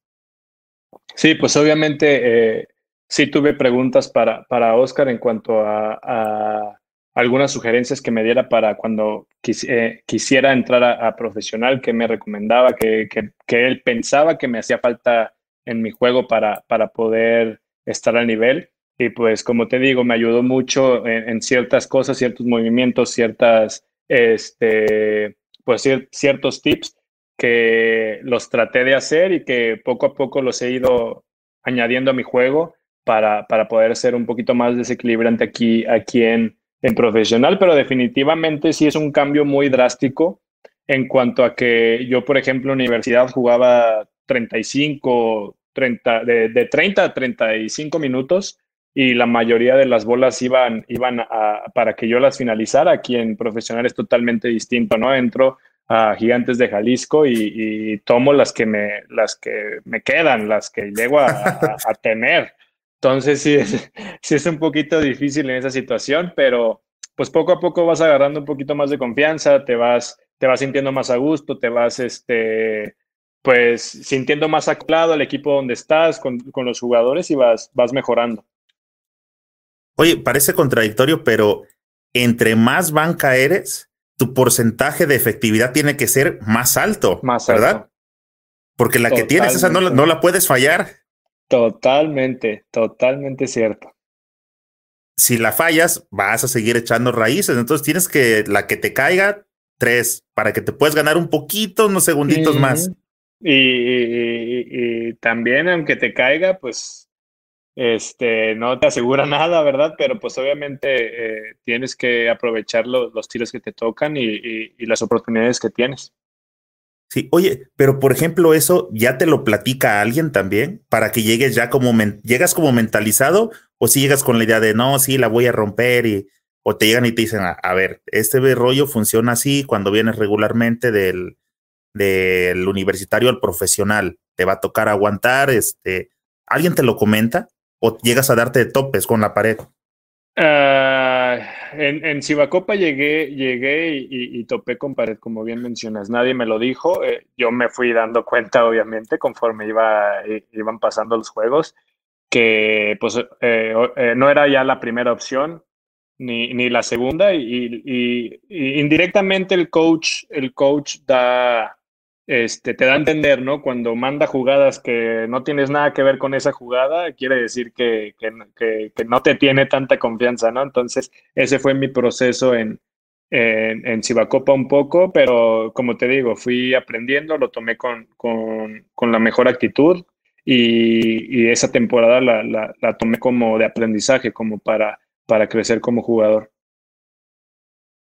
Sí, pues obviamente eh, sí tuve preguntas para, para Oscar en cuanto a, algunas sugerencias que me diera para cuando eh, quisiera entrar a, profesional, que me recomendaba, que, que, él pensaba que me hacía falta en mi juego para, para poder estar al nivel. Y pues como te digo, me ayudó mucho en, en ciertas cosas, ciertos movimientos, ciertas, este, pues ciertos tips que los traté de hacer y que poco a poco los he ido añadiendo a mi juego para, para poder ser un poquito más desequilibrante aquí, aquí en, en profesional, pero definitivamente sí es un cambio muy drástico en cuanto a que yo, por ejemplo, en universidad jugaba 35, 30, de, de 30 a 35 minutos y la mayoría de las bolas iban, iban para que yo las finalizara. Aquí en profesional es totalmente distinto, ¿no? Entro a Gigantes de Jalisco y, tomo las que me, las que me quedan, las que llego a, a, a tener. Entonces sí es, sí es un poquito difícil en esa situación, pero pues poco a poco vas agarrando un poquito más de confianza, te vas, te vas sintiendo más a gusto, te vas, este, pues sintiendo más acoplado al equipo donde estás, con, con los jugadores y vas, vas mejorando. Oye, parece contradictorio, pero entre más banca eres, tu porcentaje de efectividad tiene que ser más alto, más ¿verdad? Alto. Porque la que tienes, esa no, no la puedes fallar. Totalmente, totalmente cierto. Si la fallas, vas a seguir echando raíces. Entonces tienes que, la que te caiga, tres, para que te puedas ganar un poquito, unos segunditos más. Y, también, aunque te caiga, pues, este, no te asegura nada, ¿verdad? Pero pues obviamente eh, tienes que aprovechar los tiros que te tocan y las oportunidades que tienes. Sí, oye, pero por ejemplo, eso ya te lo platica alguien también para que llegues ya como, llegas como mentalizado o si llegas con la idea de no, sí, la voy a romper y, o te llegan y te dicen, a, ver, este rollo funciona así cuando vienes regularmente del, del universitario al profesional, te va a tocar aguantar, este, ¿alguien te lo comenta o llegas a darte de topes con la pared? Uh, en, en Cibacopa llegué, llegué y, topé con pared, como bien mencionas. Nadie me lo dijo. Eh, yo me fui dando cuenta, obviamente, conforme iba, iban pasando los juegos, que pues eh, eh, no era ya la primera opción ni, ni la segunda. Y, y, indirectamente el coach, el coach da, este, te da a entender, ¿no? Cuando manda jugadas que no tienes nada que ver con esa jugada, quiere decir que, que, no te tiene tanta confianza, ¿no? Entonces, ese fue mi proceso en, en, en un poco, pero como te digo, fui aprendiendo, lo tomé con, con, con la mejor actitud y, y esa temporada la, la, la, tomé como de aprendizaje, como para, para crecer como jugador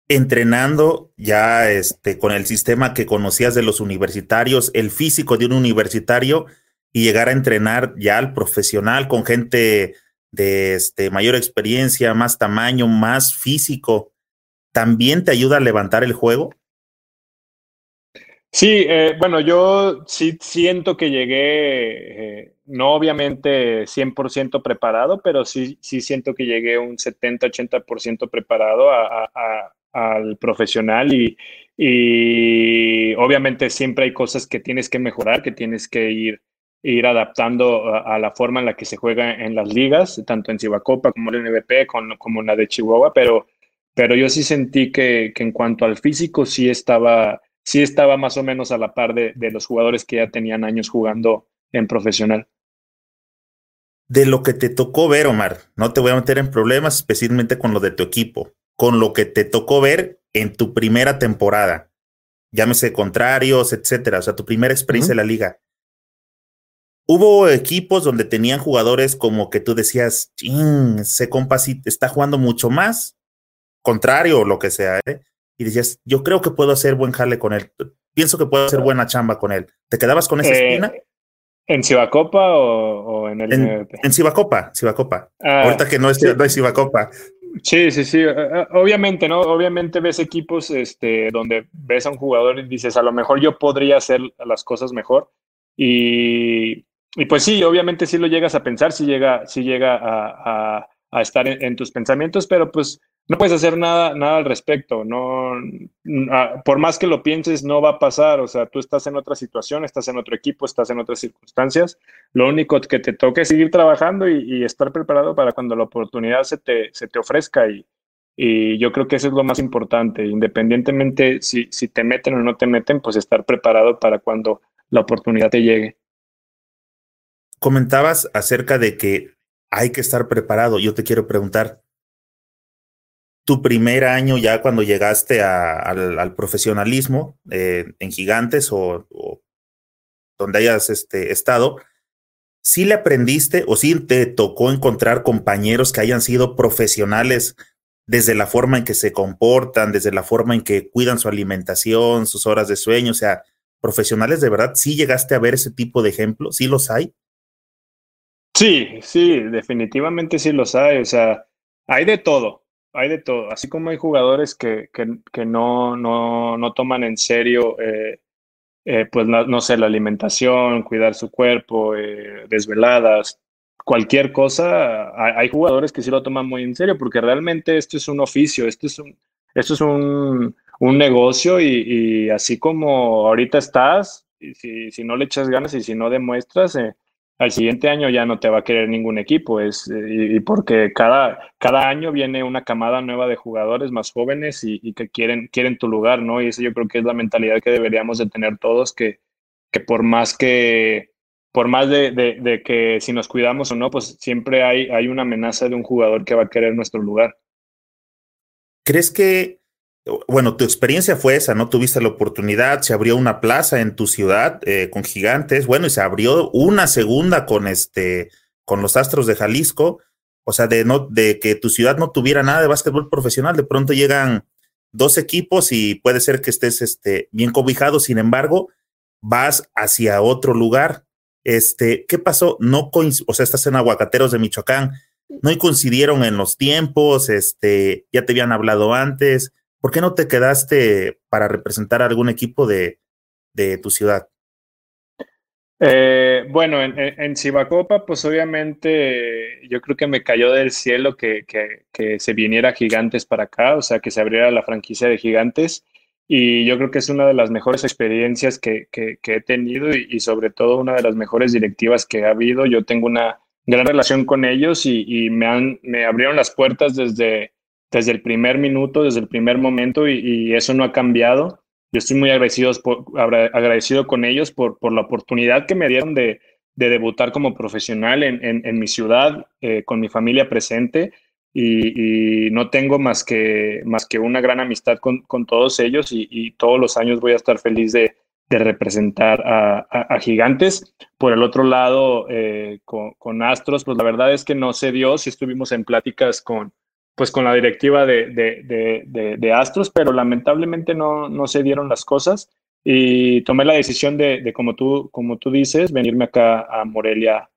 entrenando ya este, con el sistema que conocías de los universitarios, el físico de un universitario y llegar a entrenar ya al profesional con gente de este, mayor experiencia, más tamaño, más físico, ¿también te ayuda a levantar el juego? Sí, eh, bueno, yo sí siento que llegué, eh, no obviamente 100% preparado, pero sí, sí siento que llegué un 70-80% preparado a, al profesional y, y, obviamente siempre hay cosas que tienes que mejorar, que tienes que ir, ir adaptando a, la forma en la que se juega en las ligas, tanto en Cibacopa como en el NBP, como en la de Chihuahua, pero, pero yo sí sentí que, que, en cuanto al físico sí estaba, sí estaba más o menos a la par de, de los jugadores que ya tenían años jugando en profesional de lo que te tocó ver, Omar. No te voy a meter en problemas, especialmente con lo de tu equipo con lo que te tocó ver en tu primera temporada, llámese contrarios, etcétera, o sea, tu primera experiencia en la liga. Hubo equipos donde tenían jugadores como que tú decías, ese compa sí está jugando mucho más, contrario o lo que sea, ¿eh? y decías, yo creo que puedo hacer buen jale con él, pienso que puedo hacer buena chamba con él. ¿Te quedabas con esa eh, espina? ¿En Cibacopa o, en el En, en Cibacopa, Cibacopa. Ah, Ahorita que no es, no es Cibacopa. Sí, sí, sí. Eh, eh, obviamente, ¿no? Obviamente ves equipos este, donde ves a un jugador y dices, a lo mejor yo podría hacer las cosas mejor. Y, y pues sí, obviamente sí lo llegas a pensar, sí llega, sí llega a, estar en, tus pensamientos, pero pues no puedes hacer nada, nada al respecto. No, ah, por más que lo pienses, no va a pasar. O sea, tú estás en otra situación, estás en otro equipo, estás en otras circunstancias. Lo único que te toca es seguir trabajando y, estar preparado para cuando la oportunidad se te, se te ofrezca. Y, y, yo creo que eso es lo más importante. Independientemente si, si te meten o no te meten, pues estar preparado para cuando la oportunidad te llegue. Comentabas acerca de que hay que estar preparado. Yo te quiero preguntar, tu primer año ya cuando llegaste al, profesionalismo eh, en Gigantes o, donde hayas este, estado, ¿sí le aprendiste o sí te tocó encontrar compañeros que hayan sido profesionales desde la forma en que se comportan, desde la forma en que cuidan su alimentación, sus horas de sueño? O sea, profesionales de verdad, ¿sí llegaste a ver ese tipo de ejemplos? ¿Sí los hay? Sí, sí, definitivamente sí los hay. O sea, hay de todo hay de todo. Así como hay jugadores que, que, que no, no, no, toman en serio, eh, eh, pues no, sé, la alimentación, cuidar su cuerpo, eh, desveladas, cualquier cosa, hay, jugadores que sí lo toman muy en serio porque realmente esto es un oficio, esto es un, esto es un, un negocio y, así como ahorita estás, y si, si no le echas ganas y si no demuestras, al siguiente año ya no te va a querer ningún equipo, es, y, porque cada, cada año viene una camada nueva de jugadores más jóvenes y, que quieren, quieren tu lugar, ¿no? Y eso yo creo que es la mentalidad que deberíamos de tener todos, que, que por más que, por más de, que si nos cuidamos o no, pues siempre hay, hay una amenaza de un jugador que va a querer nuestro lugar. ¿Crees que, bueno, tu experiencia fue esa, ¿no? Tuviste la oportunidad, se abrió una plaza en tu ciudad eh, con gigantes, bueno, y se abrió una segunda con este, con los Astros de Jalisco, o sea, de, no, de que tu ciudad no tuviera nada de básquetbol profesional, de pronto llegan dos equipos y puede ser que estés este, bien cobijado, sin embargo, vas hacia otro lugar. Este, ¿qué pasó? No o sea, estás en Aguacateros de Michoacán, no coincidieron en los tiempos, este, ya te habían hablado antes. ¿Por qué no te quedaste para representar a algún equipo de, de tu ciudad? Eh, bueno, en, en, Cibacopa, pues obviamente yo creo que me cayó del cielo que, que, se viniera Gigantes para acá, o sea, que se abriera la franquicia de Gigantes. Y yo creo que es una de las mejores experiencias que, he tenido y, sobre todo una de las mejores directivas que ha habido. Yo tengo una gran relación con ellos y, me, han, me abrieron las puertas desde, desde el primer minuto, desde el primer momento y eso no ha cambiado yo estoy muy agradecido, agradecido con ellos por, por la oportunidad que me dieron de, de debutar como profesional en, en, mi ciudad, eh, con mi familia presente. Y, no tengo más que, más que una gran amistad con, con todos ellos y, todos los años voy a estar feliz de, de representar a, a, Gigantes. Por el otro lado, eh, con, con, Astros, pues la verdad es que no se dio, si estuvimos en pláticas con, pues con la directiva de, de, Astros, pero lamentablemente no, no, se dieron las cosas y tomé la decisión de, como, tú, como tú dices, venirme acá a Morelia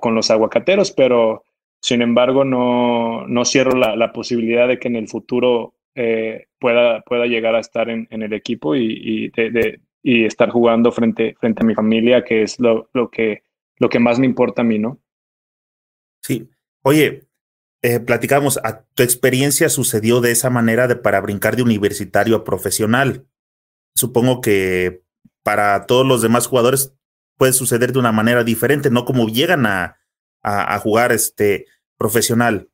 con los aguacateros, pero sin embargo no, no cierro la, posibilidad de que en el futuro eh, pueda, pueda llegar a estar en, el equipo y, y, estar jugando frente, frente a mi familia, que es lo, lo, que, lo que más me importa a mí, ¿no? Sí. Oye, eh, platicamos, a tu experiencia sucedió de esa manera de para brincar de universitario a profesional. Supongo que para todos los demás jugadores puede suceder de una manera diferente, no como llegan a, a, jugar este profesional.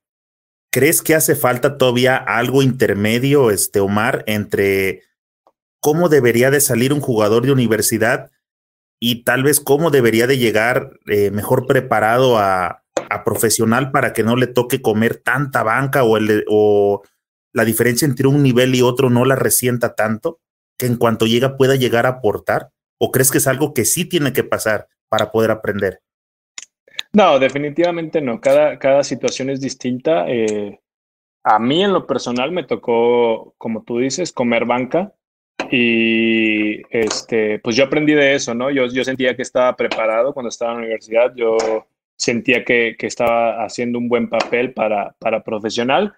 ¿Crees que hace falta todavía algo intermedio, este Omar, entre cómo debería de salir un jugador de universidad y tal vez cómo debería de llegar eh, mejor preparado a, a profesional para que no le toque comer tanta banca o, el, o la diferencia entre un nivel y otro no la resienta tanto que en cuanto llega pueda llegar a aportar? ¿O crees que es algo que sí tiene que pasar para poder aprender? No, definitivamente no. Cada, cada situación es distinta. Eh, a mí en lo personal me tocó, como tú dices, comer banca y este, pues yo aprendí de eso, ¿no? Yo, yo sentía que estaba preparado cuando estaba en la universidad. Yo sentía que, estaba haciendo un buen papel para, para profesional,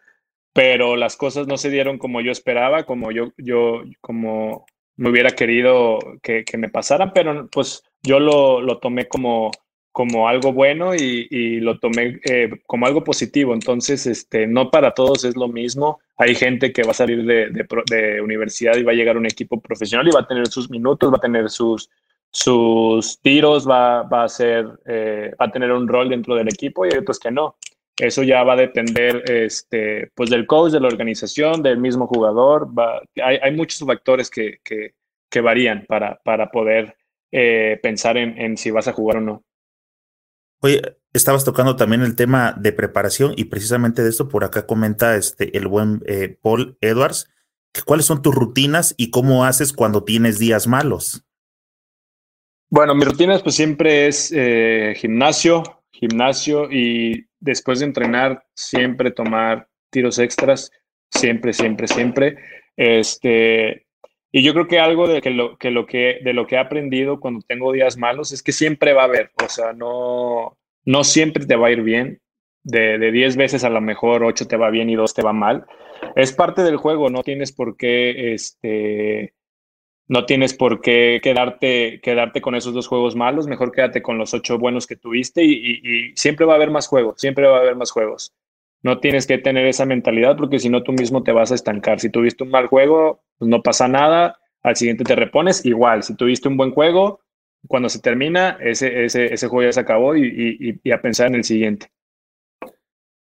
pero las cosas no se dieron como yo esperaba, como yo, yo como me hubiera querido que, me pasaran, pero pues yo lo, lo tomé como, como algo bueno y, lo tomé eh, como algo positivo. Entonces, este, no para todos es lo mismo. Hay gente que va a salir de, de, universidad y va a llegar a un equipo profesional y va a tener sus minutos, va a tener sus, sus tiros, va, va a ser, eh, va a tener un rol dentro del equipo y hay otros que no. Eso ya va a depender este, pues del coach, de la organización, del mismo jugador. hay, hay, muchos factores que, que, que, varían para, para poder eh, pensar en, en, si vas a jugar o no. Oye, estabas tocando también el tema de preparación y precisamente de esto por acá comenta este, el buen eh, Paul Edwards. ¿Cuáles son tus rutinas y cómo haces cuando tienes días malos? Bueno, mi rutina pues siempre es eh, gimnasio, gimnasio y después de entrenar siempre tomar tiros extras, siempre, siempre, siempre. Este, y yo creo que algo de que lo que, lo que de lo que he aprendido cuando tengo días malos es que siempre va a haber, o sea, no, no siempre te va a ir bien. De, de 10 veces a lo mejor 8 te va bien y 2 te va mal. Es parte del juego, no tienes por qué este, no tienes por qué quedarte, quedarte con esos dos juegos malos, mejor quédate con los ocho buenos que tuviste y, siempre va a haber más juegos, siempre va a haber más juegos. No tienes que tener esa mentalidad porque si no tú mismo te vas a estancar. Si tuviste un mal juego, pues no pasa nada, al siguiente te repones igual. Si tuviste un buen juego, cuando se termina, ese, ese, ese juego ya se acabó y, a pensar en el siguiente.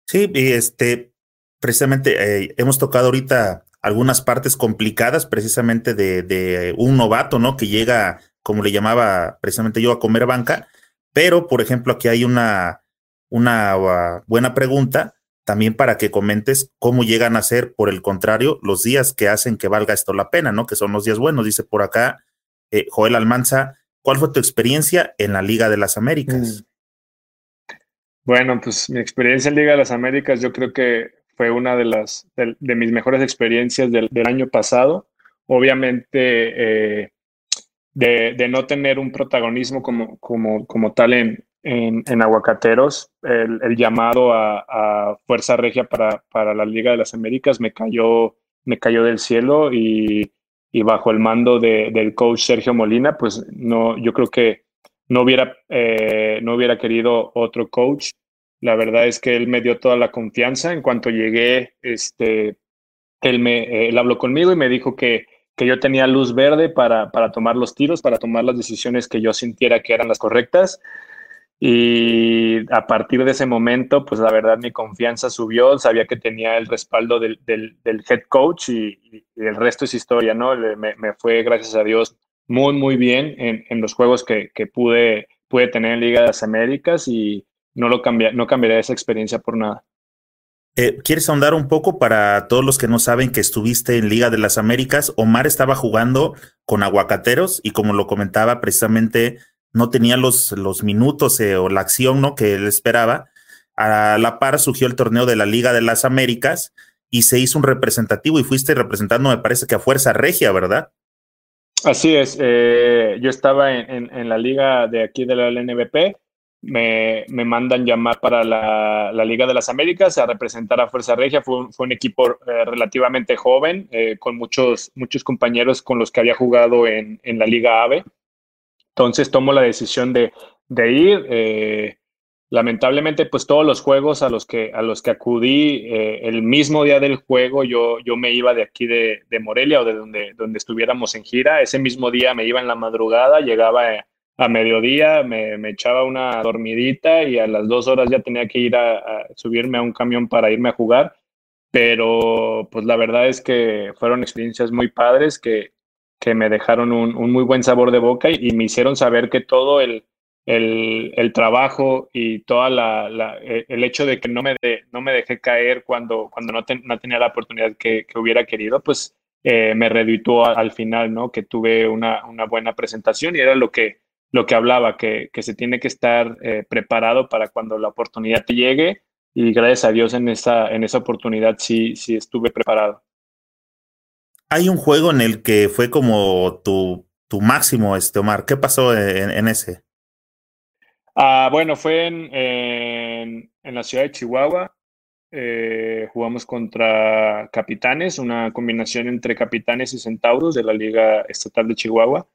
Sí, y este, precisamente eh, hemos tocado ahorita algunas partes complicadas precisamente de, un novato, ¿no? Que llega como le llamaba precisamente yo, a comer banca. Pero, por ejemplo, aquí hay una, una uh, buena pregunta también para que comentes cómo llegan a ser, por el contrario, los días que hacen que valga esto la pena, ¿no? Que son los días buenos. Dice por acá eh, Joel Almanza, ¿cuál fue tu experiencia en la Liga de las Américas? Mm. Bueno, pues mi experiencia en Liga de las Américas yo creo que fue una de las de, mis mejores experiencias del, año pasado. Obviamente, eh, de, no tener un protagonismo como, como, como tal en, en, Aguacateros, el, llamado a, Fuerza Regia para, para, la Liga de las Américas me cayó, me cayó del cielo y, y bajo el mando de, del coach Sergio Molina, pues no, yo creo que no hubiera, eh, no hubiera querido otro coach. La verdad es que él me dio toda la confianza. En cuanto llegué, este, él, me, habló conmigo y me dijo que, que yo tenía luz verde para, para tomar los tiros, para tomar las decisiones que yo sintiera que eran las correctas. Y a partir de ese momento, pues la verdad mi confianza subió, sabía que tenía el respaldo del, del, head coach y, el resto es historia, ¿no? Me, me, fue, gracias a Dios, muy, muy bien en, en los juegos que, que, pude, pude tener en Liga de las Américas y no, lo cambia, no cambiaría esa experiencia por nada. Eh, ¿Quieres ahondar un poco para todos los que no saben que estuviste en Liga de las Américas? Omar estaba jugando con aguacateros y como lo comentaba precisamente no tenía los, los minutos eh, o la acción ¿no? que él esperaba. A la par surgió el torneo de la Liga de las Américas y se hizo un representativo y fuiste representando, me parece que a Fuerza Regia, ¿verdad? Así es, eh, yo estaba en, la liga de aquí de la LNBP, me, me mandan llamar para la, Liga de las Américas a representar a Fuerza Regia, fue un, equipo eh, relativamente joven, con muchos, muchos compañeros con los que había jugado en, en la Liga AVE. Entonces tomo la decisión de, ir. Eh, lamentablemente, pues todos los juegos a los que, a los que acudí eh, el mismo día del juego, yo, yo me iba de aquí de, Morelia o de donde, donde estuviéramos en gira. Ese mismo día me iba en la madrugada, llegaba a, mediodía, me, echaba una dormidita y a las dos horas ya tenía que ir a, subirme a un camión para irme a jugar. Pero pues la verdad es que fueron experiencias muy padres que, que me dejaron un, muy buen sabor de boca y, me hicieron saber que todo el, el, trabajo y toda la, e, el hecho de que no me, no me dejé caer cuando, cuando no, tenía la oportunidad que, hubiera querido, pues eh, me redituó al final, ¿no? Que tuve una, una, buena presentación y era lo que, lo que hablaba, que, que se tiene que estar eh, preparado para cuando la oportunidad te llegue y gracias a Dios en esa, en esa oportunidad sí, sí estuve preparado hay un juego en el que fue como tu, tu máximo, este Omar. ¿Qué pasó en, ese? Ah, bueno, fue en, en, la ciudad de Chihuahua. Eh, jugamos contra Capitanes, una combinación entre Capitanes y Centauros de la Liga Estatal de Chihuahua.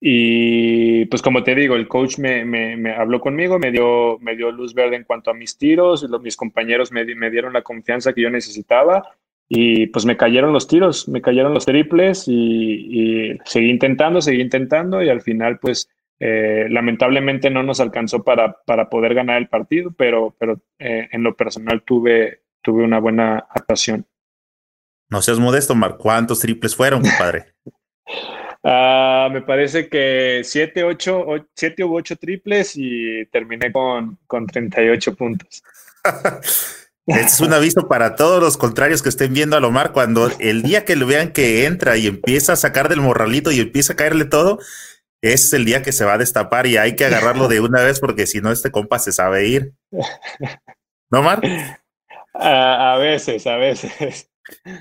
Y pues como te digo, el coach me, me, habló conmigo, me dio, me dio luz verde en cuanto a mis tiros, los, mis compañeros me, me dieron la confianza que yo necesitaba y pues me cayeron los tiros, me cayeron los triples y, seguí intentando, seguí intentando y al final pues eh, lamentablemente no nos alcanzó para, para, poder ganar el partido, pero, pero eh, en lo personal tuve, tuve una buena actuación. No seas modesto, Mar. ¿Cuántos triples fueron, compadre? Ah, me parece que siete, ocho, siete u ocho triples y terminé con, con 38 puntos. Es un aviso para todos los contrarios que estén viendo a Lomar. Cuando el día que lo vean que entra y empieza a sacar del morralito y empieza a caerle todo, es el día que se va a destapar y hay que agarrarlo de una vez porque si no, este compa se sabe ir. ¿No, Mar? A, veces, a veces.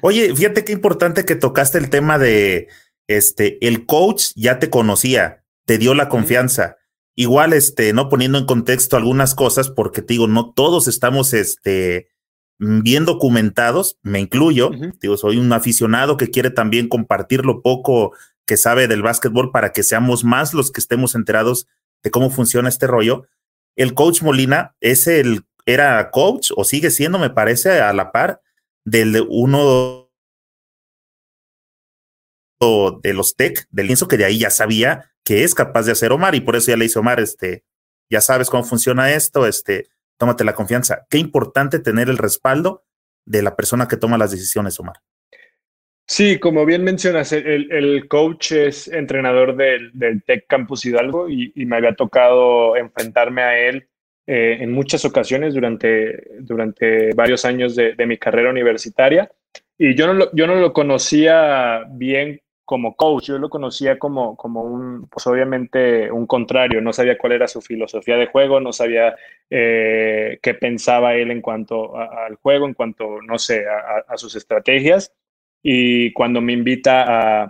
Oye, fíjate qué importante que tocaste el tema de este, el coach ya te conocía, te dio la confianza. Igual, este, no poniendo en contexto algunas cosas, porque te digo, no todos estamos, este, Mm, bien documentados, me incluyo, digo, soy un aficionado que quiere también compartir lo poco que sabe del básquetbol para que seamos más los que estemos enterados de cómo funciona este rollo. El coach Molina es el, era coach o sigue siendo, me parece, a la par del uno de los tech del lienzo que de ahí ya sabía que es capaz de hacer Omar y por eso ya le hizo Omar, este, ya sabes cómo funciona esto, este, tómate la confianza. Qué importante tener el respaldo de la persona que toma las decisiones, Omar. Sí, como bien mencionas, el, coach es entrenador del, del Tech Campus Hidalgo y, me había tocado enfrentarme a él eh, en muchas ocasiones durante, durante varios años de, mi carrera universitaria. Y yo no, lo, yo no lo conocía bien como coach, yo lo conocía como, como un, pues obviamente un contrario, no sabía cuál era su filosofía de juego, no sabía eh, qué pensaba él en cuanto al juego, en cuanto, no sé, a sus estrategias y cuando me invita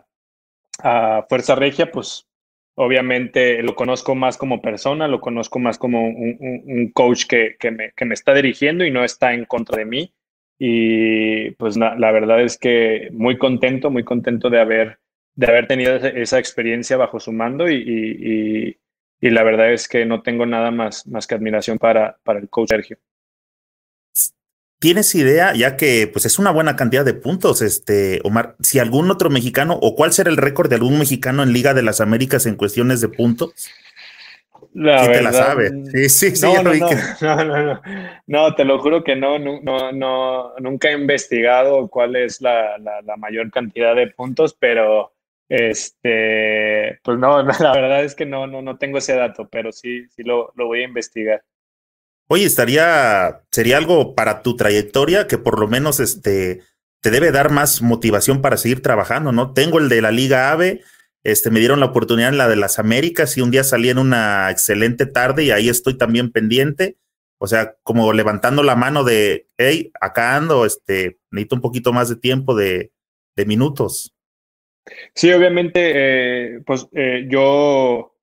a, Fuerza Regia, pues obviamente lo conozco más como persona, lo conozco más como un, coach que, me, está dirigiendo y no está en contra de mí. Y pues la, verdad es que muy contento, muy contento de haber, de haber tenido esa experiencia bajo su mando y, la verdad es que no tengo nada más, más que admiración para, para el coach Sergio. ¿Tienes idea, ya que pues es una buena cantidad de puntos, este Omar, si algún otro mexicano o cuál será el récord de algún mexicano en Liga de las Américas en cuestiones de puntos? La te la sabe. Sí, sí, sí. No, no, no, no, te lo juro que no, no, no, nunca he investigado cuál es la, la, mayor cantidad de puntos, pero este, pues no, la verdad es que no, no, no tengo ese dato, pero sí, sí lo, lo voy a investigar. Oye, estaría, sería algo para tu trayectoria que por lo menos este, te debe dar más motivación para seguir trabajando, ¿no? Tengo el de la Liga AVE, este, me dieron la oportunidad en la de las Américas y un día salí en una excelente tarde y ahí estoy también pendiente. O sea, como levantando la mano de, hey, acá ando, este, necesito un poquito más de tiempo de, de minutos. Sí, obviamente, eh, pues eh, yo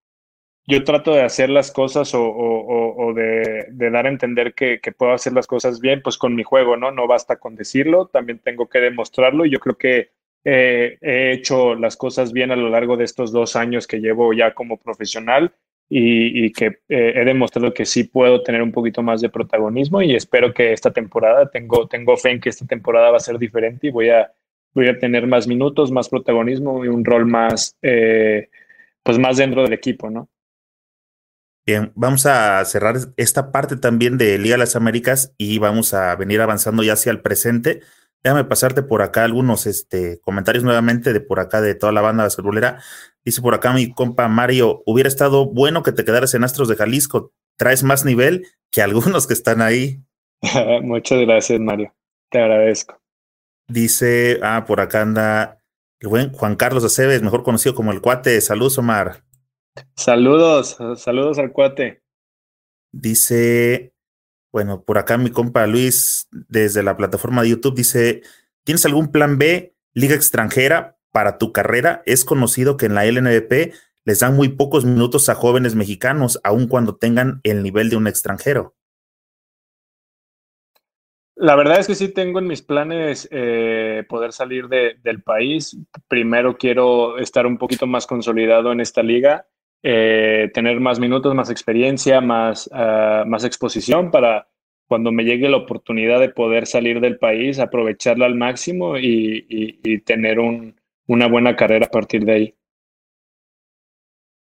yo trato de hacer las cosas o, de, dar a entender que, puedo hacer las cosas bien, pues con mi juego, ¿no? No basta con decirlo, también tengo que demostrarlo y yo creo que eh, he hecho las cosas bien a lo largo de estos dos años que llevo ya como profesional y, que eh, he demostrado que sí puedo tener un poquito más de protagonismo y espero que esta temporada, tengo, tengo fe en que esta temporada va a ser diferente y voy a, voy a tener más minutos, más protagonismo y un rol más, eh, pues más dentro del equipo, ¿no? Bien, vamos a cerrar esta parte también de Liga de las Américas y vamos a venir avanzando ya hacia el presente. Déjame pasarte por acá algunos este, comentarios nuevamente de por acá de toda la banda basquetbolera. Dice por acá mi compa Mario, hubiera estado bueno que te quedaras en Astros de Jalisco. Traes más nivel que algunos que están ahí. Muchas gracias, Mario. Te agradezco. Dice, ah, por acá anda el buen Juan Carlos Aceves, mejor conocido como el cuate. Saludos, Omar. Saludos, saludos al cuate. Dice, bueno, por acá mi compa Luis, desde la plataforma de YouTube, dice, ¿tienes algún plan B, liga extranjera para tu carrera? Es conocido que en la LNBP les dan muy pocos minutos a jóvenes mexicanos, aun cuando tengan el nivel de un extranjero. La verdad es que sí tengo en mis planes eh, poder salir del país. Primero quiero estar un poquito más consolidado en esta liga eh, tener más minutos, más experiencia, más, ah, más exposición para cuando me llegue la oportunidad de poder salir del país, aprovecharla al máximo y, tener un, una buena carrera a partir de ahí.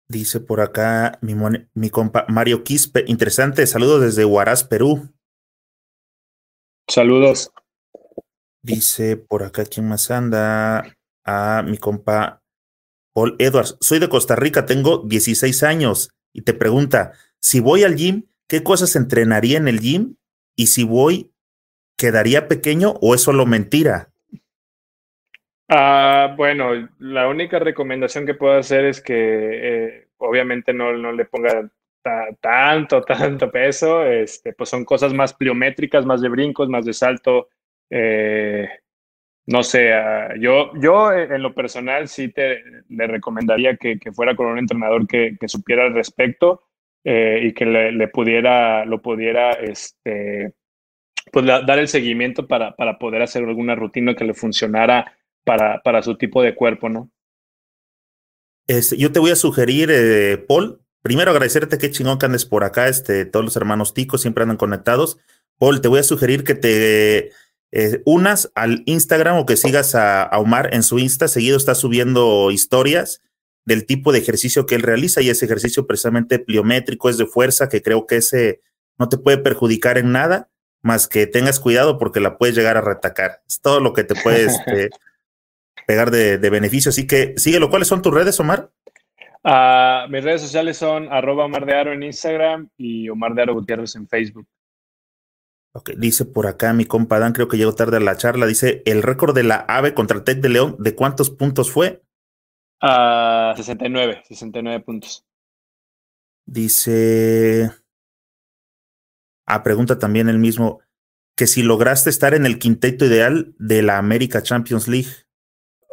Dice por acá mi, mi compa Mario Quispe, interesante, saludos desde Huaraz, Perú. Saludos. Dice por acá, ¿quién más anda? A mi compa Paul Edwards, soy de Costa Rica, tengo 16 años y te pregunta, si voy al gym, ¿qué cosas entrenaría en el gym? Y si voy, ¿quedaría pequeño o es solo mentira? Ah, bueno, la única recomendación que puedo hacer es que eh, obviamente no, no, le ponga tanto, tanto peso. Este, pues son cosas más pliométricas, más de brincos, más de salto. Eh, no sé, ah, yo, yo eh, en lo personal sí te le recomendaría que, fuera con un entrenador que, supiera al respecto eh, y que le, pudiera, lo pudiera, este, pues dar el seguimiento para, para poder hacer alguna rutina que le funcionara para, para su tipo de cuerpo, ¿no? Este, yo te voy a sugerir, Paul, primero agradecerte que chingón que andes por acá, este, todos los hermanos ticos siempre andan conectados. Paul, te voy a sugerir que te eh, unas al Instagram o que sigas a, Omar en su Insta. Seguido está subiendo historias del tipo de ejercicio que él realiza y ese ejercicio precisamente pliométrico es de fuerza que creo que ese no te puede perjudicar en nada más que tengas cuidado porque la puedes llegar a retacar. Es todo lo que te puede este, pegar de, beneficio. Así que síguelo. ¿Cuáles son tus redes, Omar? Uh, mis redes sociales son arroba Omar de Aro en Instagram y Omar de Aro Gutiérrez en Facebook. Ok, dice por acá mi compa Dan, creo que llegó tarde a la charla, dice, el récord de la AVE contra el TEC de León, ¿de cuántos puntos fue? Uh, 69, 69 puntos. Dice, ah, pregunta también el mismo, que si lograste estar en el quinteto ideal de la América Champions League.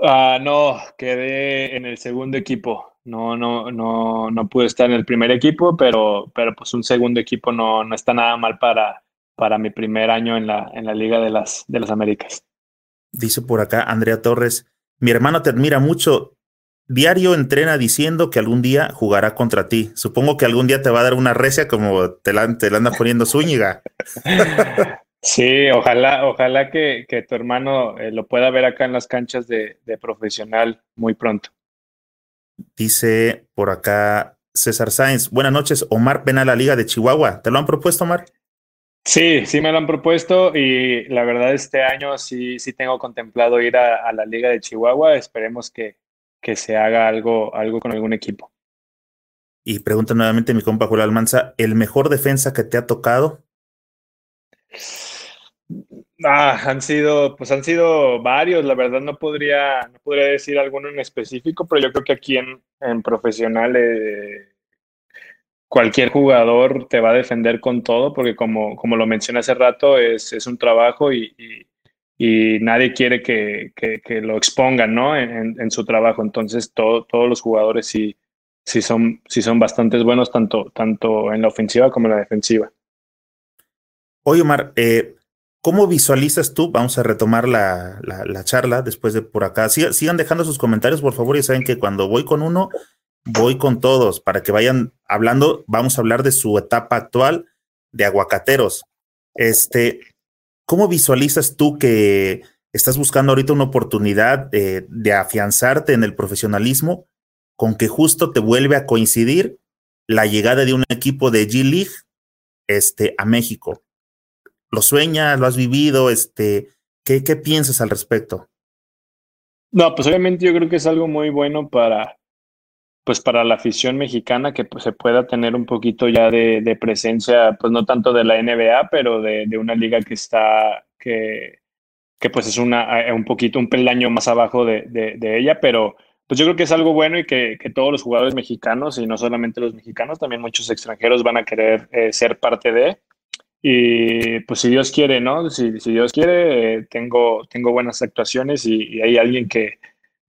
Ah, no, quedé en el segundo equipo. No, no, no, no pude estar en el primer equipo, pero, pero pues un segundo equipo no, no está nada mal para, para mi primer año en la, en la Liga de las, de las Américas. Dice por acá Andrea Torres, mi hermano te admira mucho. Diario entrena diciendo que algún día jugará contra ti. Supongo que algún día te va a dar una recia como te la, te la anda poniendo Zúñiga. Sí, ojalá, ojalá que, que tu hermano eh, lo pueda ver acá en las canchas de, de profesional muy pronto. Dice por acá César Sáenz, buenas noches, Omar ven a la Liga de Chihuahua. ¿Te lo han propuesto, Omar? Sí, sí me lo han propuesto y la verdad este año sí, sí tengo contemplado ir a, la Liga de Chihuahua. Esperemos que, que, se haga algo, algo con algún equipo. Y pregunta nuevamente mi compa Julio Almanza, ¿el mejor defensa que te ha tocado? Ah, han sido, pues han sido varios, la verdad no podría, no podría decir alguno en específico, pero yo creo que aquí en, en profesional eh, cualquier jugador te va a defender con todo, porque como, como lo mencioné hace rato, es, es un trabajo y, y, nadie quiere que, que, lo expongan ¿no? en, en, su trabajo. Entonces, todo, todos los jugadores sí, sí, son, sí son bastante buenos, tanto, tanto en la ofensiva como en la defensiva. Oye, Omar, eh, ¿cómo visualizas tú? Vamos a retomar la, la, la charla después de por acá. sigan dejando sus comentarios, por favor, y saben que cuando voy con uno, voy con todos para que vayan hablando. Vamos a hablar de su etapa actual de aguacateros. Este, ¿cómo visualizas tú que estás buscando ahorita una oportunidad de, de afianzarte en el profesionalismo con que justo te vuelve a coincidir la llegada de un equipo de G League este, a México? ¿Lo sueñas? ¿Lo has vivido? Este, ¿qué, ¿Qué piensas al respecto? No, pues obviamente yo creo que es algo muy bueno para, pues para la afición mexicana que pues, se pueda tener un poquito ya de, presencia, pues no tanto de la NBA, pero de, una liga que está, que, que pues es una, eh, un poquito, un peldaño más abajo de, de, ella, pero pues yo creo que es algo bueno y que, que, todos los jugadores mexicanos, y no solamente los mexicanos, también muchos extranjeros van a querer eh, ser parte de. Y pues si Dios quiere, ¿no? Si, si Dios quiere, eh, tengo, tengo buenas actuaciones y hay alguien que,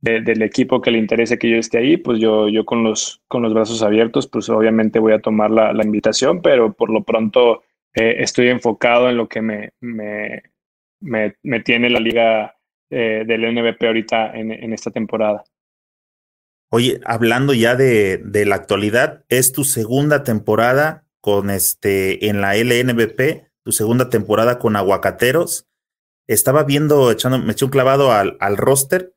del equipo que le interese que yo esté ahí, pues yo, yo con, los, con los brazos abiertos, pues obviamente voy a tomar la, la invitación, pero por lo pronto eh, estoy enfocado en lo que me, me, me, tiene la liga eh, del NBP ahorita en, en, esta temporada. Oye, hablando ya de, de, la actualidad, es tu segunda temporada con este en la LNBP, tu segunda temporada con Aguacateros. Estaba viendo, echando, me eché un clavado al, al roster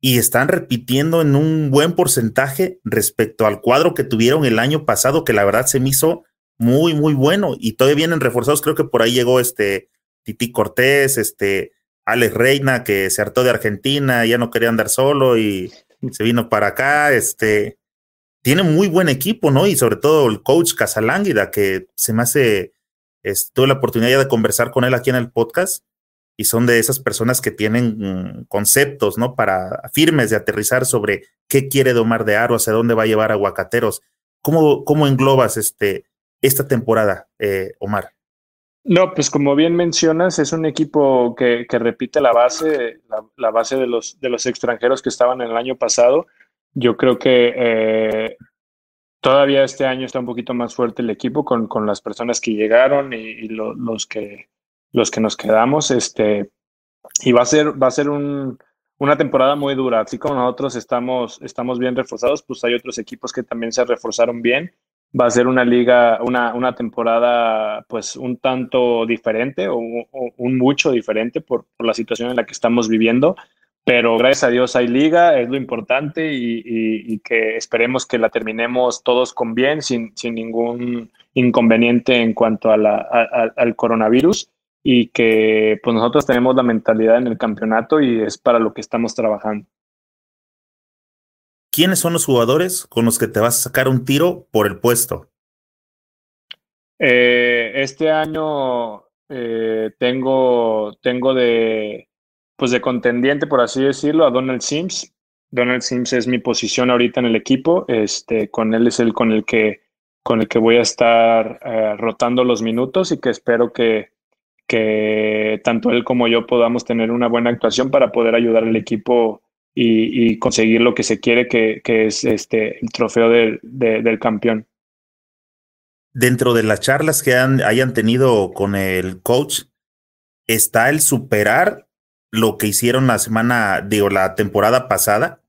y están repitiendo en un buen porcentaje respecto al cuadro que tuvieron el año pasado, que la verdad se me hizo muy, muy bueno. Y todavía vienen reforzados. Creo que por ahí llegó este Titi Cortés, este Alex Reina, que se hartó de Argentina, ya no quería andar solo y se vino para acá. Este tiene muy buen equipo, ¿no? Y sobre todo el coach Casalánguida, que se me hace. tuve la oportunidad ya de conversar con él aquí en el podcast y son de esas personas que tienen mm, conceptos, ¿no? Para firmes de aterrizar sobre qué quiere Domar de Aro, hacia dónde va a llevar Aguacateros. ¿Cómo, cómo englobas este, esta temporada, eh, Omar? No, pues como bien mencionas, es un equipo que, que repite la base, la, base de los, de los extranjeros que estaban en el año pasado. Yo creo que eh, todavía este año está un poquito más fuerte el equipo con, con las personas que llegaron y, los que los que nos quedamos, este, y va a ser, va a ser un, una temporada muy dura. Así como nosotros estamos, estamos bien reforzados, pues hay otros equipos que también se reforzaron bien. Va a ser una liga, una, una temporada pues un tanto diferente o, un mucho diferente por, por, la situación en la que estamos viviendo. Pero gracias a Dios hay liga, es lo importante y, y, que esperemos que la terminemos todos con bien, sin, sin ningún inconveniente en cuanto a la, al coronavirus y que pues nosotros tenemos la mentalidad en el campeonato y es para lo que estamos trabajando. ¿Quiénes son los jugadores con los que te vas a sacar un tiro por el puesto? Eh, este año eh, tengo, tengo de, pues de contendiente, por así decirlo, a Donald Sims. Donald Sims es mi posición ahorita en el equipo. Este, con él es el con el que, con el que voy a estar eh, rotando los minutos y que espero que, que tanto él como yo podamos tener una buena actuación para poder ayudar al equipo y, conseguir lo que se quiere, que, que es este, el trofeo del campeón. Dentro de las charlas que han, hayan tenido con el coach, ¿está el superar lo que hicieron la semana, digo, la temporada pasada?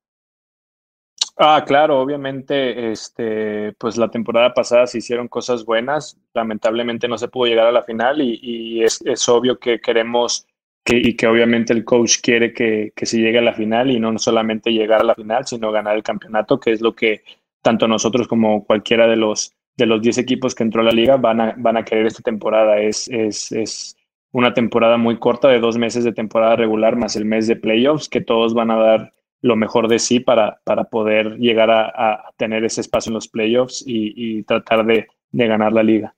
Ah, claro, obviamente, este, pues la temporada pasada se hicieron cosas buenas. Lamentablemente no se pudo llegar a la final y, es, obvio que queremos y que obviamente el coach quiere que, que, se llegue a la final y no solamente llegar a la final, sino ganar el campeonato, que es lo que tanto nosotros como cualquiera de los de los 10 equipos que entró a la liga van a, van a querer esta temporada. Es, es, es una temporada muy corta de dos meses de temporada regular más el mes de playoffs, que todos van a dar lo mejor de sí para, para poder llegar a, a tener ese espacio en los playoffs y, y tratar de, de ganar la liga.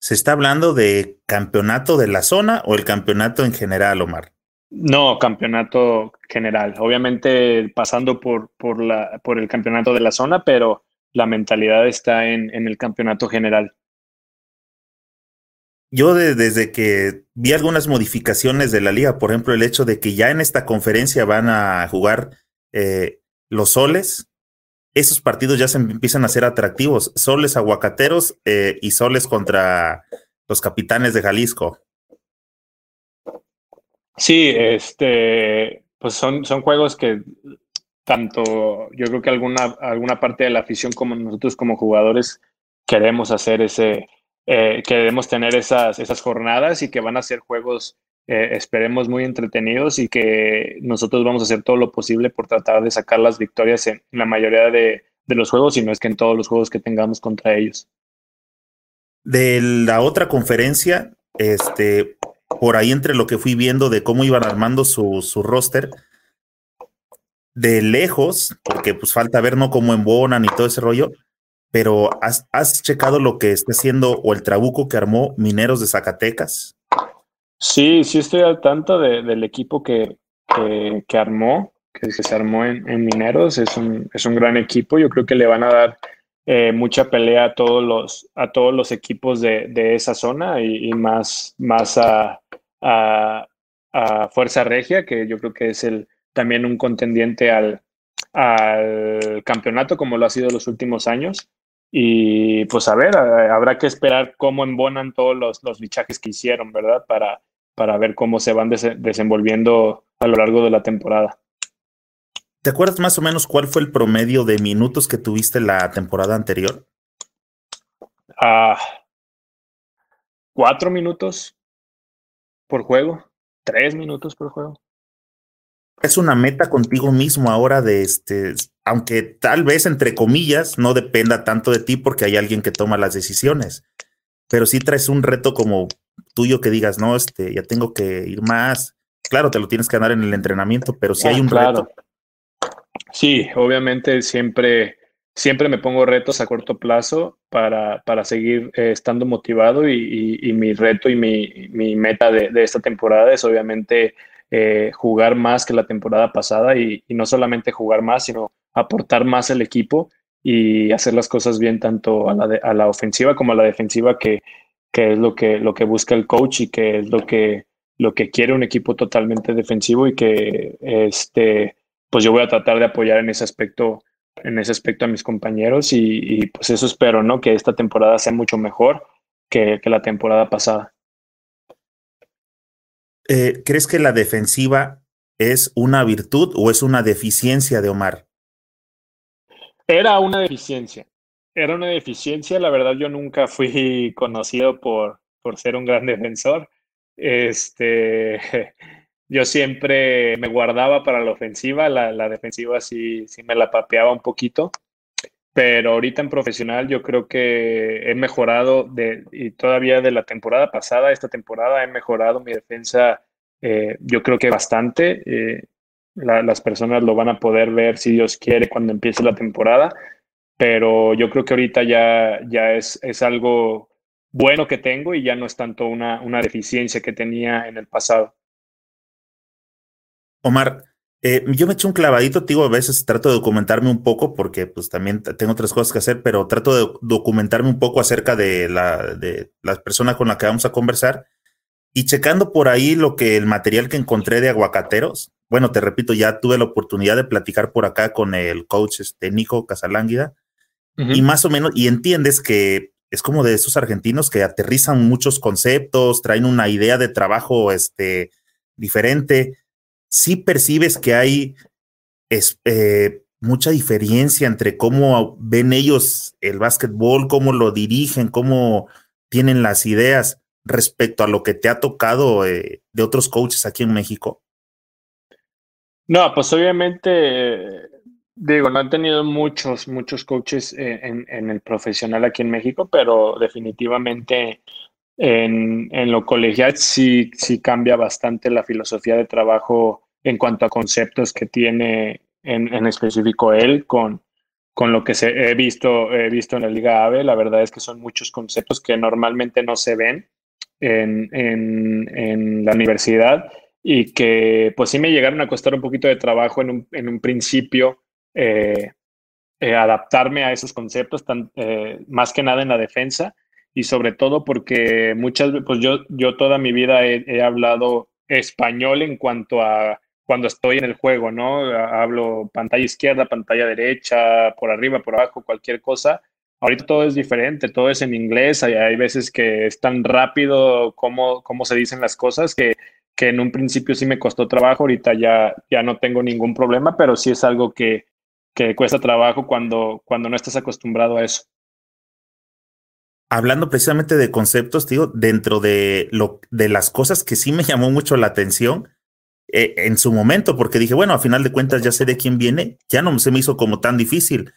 ¿Se está hablando de campeonato de la zona o el campeonato en general, Omar? No, campeonato general. Obviamente pasando por, por, la, por el campeonato de la zona, pero la mentalidad está en, en el campeonato general. Yo desde que vi algunas modificaciones de la liga, por ejemplo, el hecho de que ya en esta conferencia van a jugar eh, los soles, esos partidos ya se empiezan a ser atractivos. Soles aguacateros eh, y soles contra los capitanes de Jalisco. Sí, este, pues son, son juegos que tanto yo creo que alguna, alguna parte de la afición como nosotros como jugadores queremos hacer ese, eh, queremos tener esas, esas jornadas y que van a ser juegos eh, esperemos muy entretenidos y que nosotros vamos a hacer todo lo posible por tratar de sacar las victorias en la mayoría de, los juegos y no es que en todos los juegos que tengamos contra ellos. De la otra conferencia, este, por ahí entre lo que fui viendo de cómo iban armando su, su roster, de lejos, porque pues falta ver no cómo embonan y todo ese rollo, pero ¿has, has checado lo que está haciendo o el trabuco que armó Mineros de Zacatecas? Sí, sí estoy al tanto del equipo que, que, armó, que, se armó en, Mineros. Es un, es un gran equipo. Yo creo que le van a dar eh, mucha pelea a todos los, a todos los equipos de, de esa zona y, más, más a, a, Fuerza Regia, que yo creo que es el, también un contendiente al, al campeonato como lo ha sido los últimos años. Y pues a ver, habrá que esperar cómo embonan todos los, los fichajes que hicieron, ¿verdad? Para, para ver cómo se van desenvolviendo a lo largo de la temporada. ¿Te acuerdas más o menos cuál fue el promedio de minutos que tuviste la temporada anterior? Ah, cuatro minutos por juego, tres minutos por juego. Es una meta contigo mismo ahora de este, aunque tal vez entre comillas no dependa tanto de ti porque hay alguien que toma las decisiones, pero sí traes un reto como tuyo que digas, no, este, ya tengo que ir más. Claro, te lo tienes que ganar en el entrenamiento, pero si hay ah, un reto. Sí, obviamente siempre, siempre me pongo retos a corto plazo para, para seguir eh, estando motivado y, mi reto y mi, mi meta de, de, esta temporada es obviamente eh, jugar más que la temporada pasada y, y, no solamente jugar más, sino aportar más al equipo y hacer las cosas bien tanto a la, a la ofensiva como a la defensiva que, que es lo que, lo que busca el coach y que es lo que, lo que quiere un equipo totalmente defensivo y que este, pues yo voy a tratar de apoyar en ese aspecto, en ese aspecto a mis compañeros y, pues eso espero, ¿no? Que esta temporada sea mucho mejor que, que la temporada pasada. Eh, ¿Crees que la defensiva es una virtud o es una deficiencia de Omar? Era una deficiencia era una deficiencia. La verdad, yo nunca fui conocido por, por ser un gran defensor. Este, yo siempre me guardaba para la ofensiva, la, la defensiva sí, sí me la papeaba un poquito. Pero ahorita en profesional yo creo que he mejorado y todavía de la temporada pasada, esta temporada he mejorado mi defensa, eh, yo creo que bastante. Eh, las personas lo van a poder ver si Dios quiere cuando empiece la temporada, pero yo creo que ahorita ya, ya es, es algo bueno que tengo y ya no es tanto una, una deficiencia que tenía en el pasado. Omar, eh, yo me echo un clavadito, digo, a veces trato de documentarme un poco porque pues también tengo otras cosas que hacer, pero trato de documentarme un poco acerca de la, de la persona con la que vamos a conversar. Y checando por ahí lo que el material que encontré de aguacateros. Bueno, te repito, ya tuve la oportunidad de platicar por acá con el coach este, Nico Casalánguida. Y más o menos, y entiendes que es como de esos argentinos que aterrizan muchos conceptos, traen una idea de trabajo este, diferente sí percibes que hay eh, mucha diferencia entre cómo ven ellos el básquetbol, cómo lo dirigen, cómo tienen las ideas respecto a lo que te ha tocado eh, de otros coaches aquí en México? No, pues obviamente, digo, no han tenido muchos, muchos coaches en, en, el profesional aquí en México, pero definitivamente en, en, lo colegial sí, sí cambia bastante la filosofía de trabajo en cuanto a conceptos que tiene en, en específico él con, con lo que he, visto, he visto en la Liga AVE. La verdad es que son muchos conceptos que normalmente no se ven en, en, en la universidad y que pues sí me llegaron a costar un poquito de trabajo en un, en un principio. Eh, eh, adaptarme a esos conceptos, eh, más que nada en la defensa, y sobre todo porque muchas pues yo, yo toda mi vida he, hablado español en cuanto a cuando estoy en el juego, ¿no? Hablo pantalla izquierda, pantalla derecha, por arriba, por abajo, cualquier cosa. Ahorita todo es diferente, todo es en inglés, hay, hay veces que es tan rápido como, como se dicen las cosas que, que en un principio sí me costó trabajo, ahorita ya, ya no tengo ningún problema, pero sí es algo que, que cuesta trabajo cuando, cuando no estás acostumbrado a eso hablando precisamente de conceptos, digo, dentro de, lo, de las cosas que sí me llamó mucho la atención eh, en su momento, porque dije, bueno, a final de cuentas ya sé de quién viene, ya no se me hizo como tan difícil.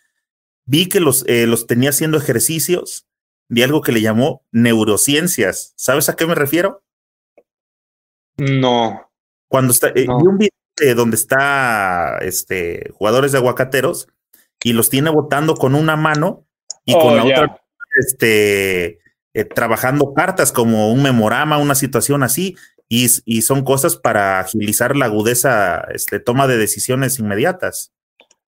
Vi que los, eh, los tenía haciendo ejercicios de algo que le llamó neurociencias. ¿Sabes a qué me refiero? No. Cuando está, eh, vi un video donde está este, jugadores de aguacateros y los tiene botando con una mano y con oh, la otra este, eh, trabajando cartas como un memorama, una situación así, y, son cosas para agilizar la agudeza, este, toma de decisiones inmediatas.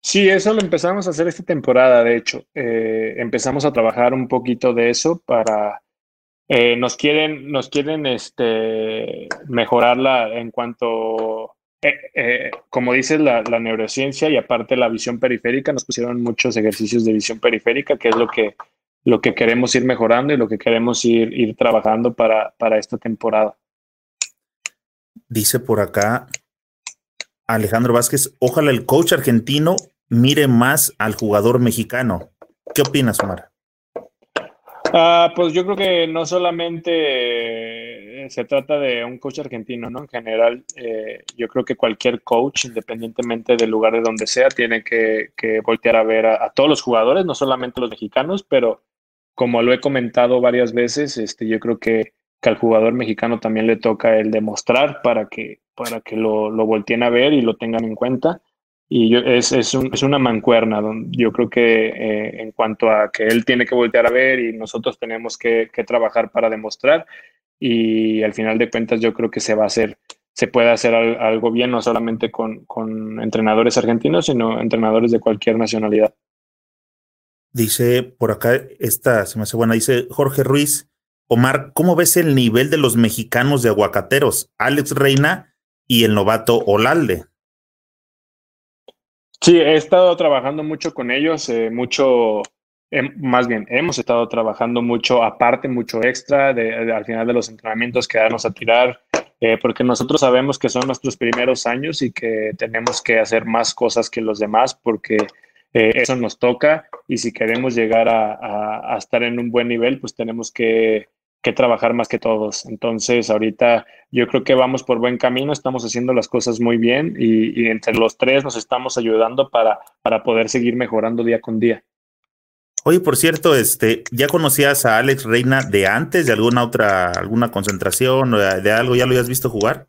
Sí, eso lo empezamos a hacer esta temporada, de hecho. Eh, empezamos a trabajar un poquito de eso para... Eh, nos quieren, nos quieren este, mejorarla en cuanto como dices, la, neurociencia y aparte la visión periférica, nos pusieron muchos ejercicios de visión periférica, que es lo que lo que queremos ir mejorando y lo que queremos ir, ir trabajando para, para esta temporada. Dice por acá Alejandro Vázquez, ojalá el coach argentino mire más al jugador mexicano. ¿Qué opinas, Omar? Ah, pues yo creo que no solamente se trata de un coach argentino, ¿no? En general, eh, yo creo que cualquier coach, independientemente del lugar de donde sea, tiene que, voltear a ver a, todos los jugadores, no solamente los mexicanos, pero como lo he comentado varias veces, este, yo creo que, al jugador mexicano también le toca el demostrar para que, para que lo, lo volteen a ver y lo tengan en cuenta. Y yo, es, es, es una mancuerna. Donde yo creo que eh, en cuanto a que él tiene que voltear a ver y nosotros tenemos que, que, trabajar para demostrar. Y al final de cuentas yo creo que se va a hacer, se puede hacer algo bien, no solamente con, con entrenadores argentinos, sino entrenadores de cualquier nacionalidad. Dice por acá, esta se me hace buena, dice Jorge Ruiz, Omar, ¿cómo ves el nivel de los mexicanos de aguacateros? Alex Reina y el novato Olalde. Sí, he estado trabajando mucho con ellos, eh, mucho, eh, más bien, hemos estado trabajando mucho aparte, mucho extra, de, al final de los entrenamientos, quedarnos a tirar, eh, porque nosotros sabemos que son nuestros primeros años y que tenemos que hacer más cosas que los demás, porque eh, eso nos toca y si queremos llegar a, estar en un buen nivel, pues tenemos que, trabajar más que todos. Entonces, ahorita yo creo que vamos por buen camino, estamos haciendo las cosas muy bien y, entre los tres nos estamos ayudando para, para poder seguir mejorando día con día. Oye, por cierto, este, ¿ya conocías a Alex Reina de antes, de alguna otra, alguna concentración o de, algo? ¿Ya lo habías visto jugar?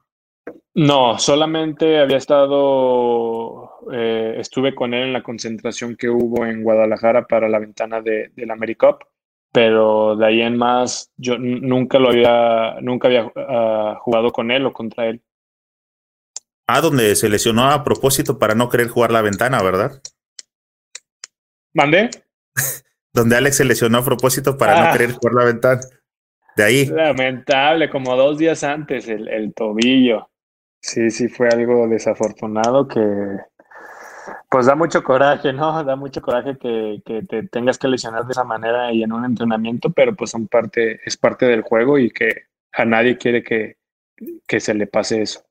No, solamente había estado, eh, estuve con él en la concentración que hubo en Guadalajara para la ventana de, del AmeriCup, pero de ahí en más yo nunca lo había, nunca había ah, jugado con él o contra él. Ah, donde se lesionó a propósito para no querer jugar la ventana, ¿verdad? ¿Mandé? donde Alex se lesionó a propósito para no ah. querer jugar la ventana. De ahí. Lamentable, como dos días antes, el, tobillo. Sí, sí, fue algo desafortunado que, pues da mucho coraje, ¿no? Da mucho coraje que, que, te tengas que lesionar de esa manera y en un entrenamiento, pero pues son parte, es parte del juego y que a nadie quiere que, que se le pase eso.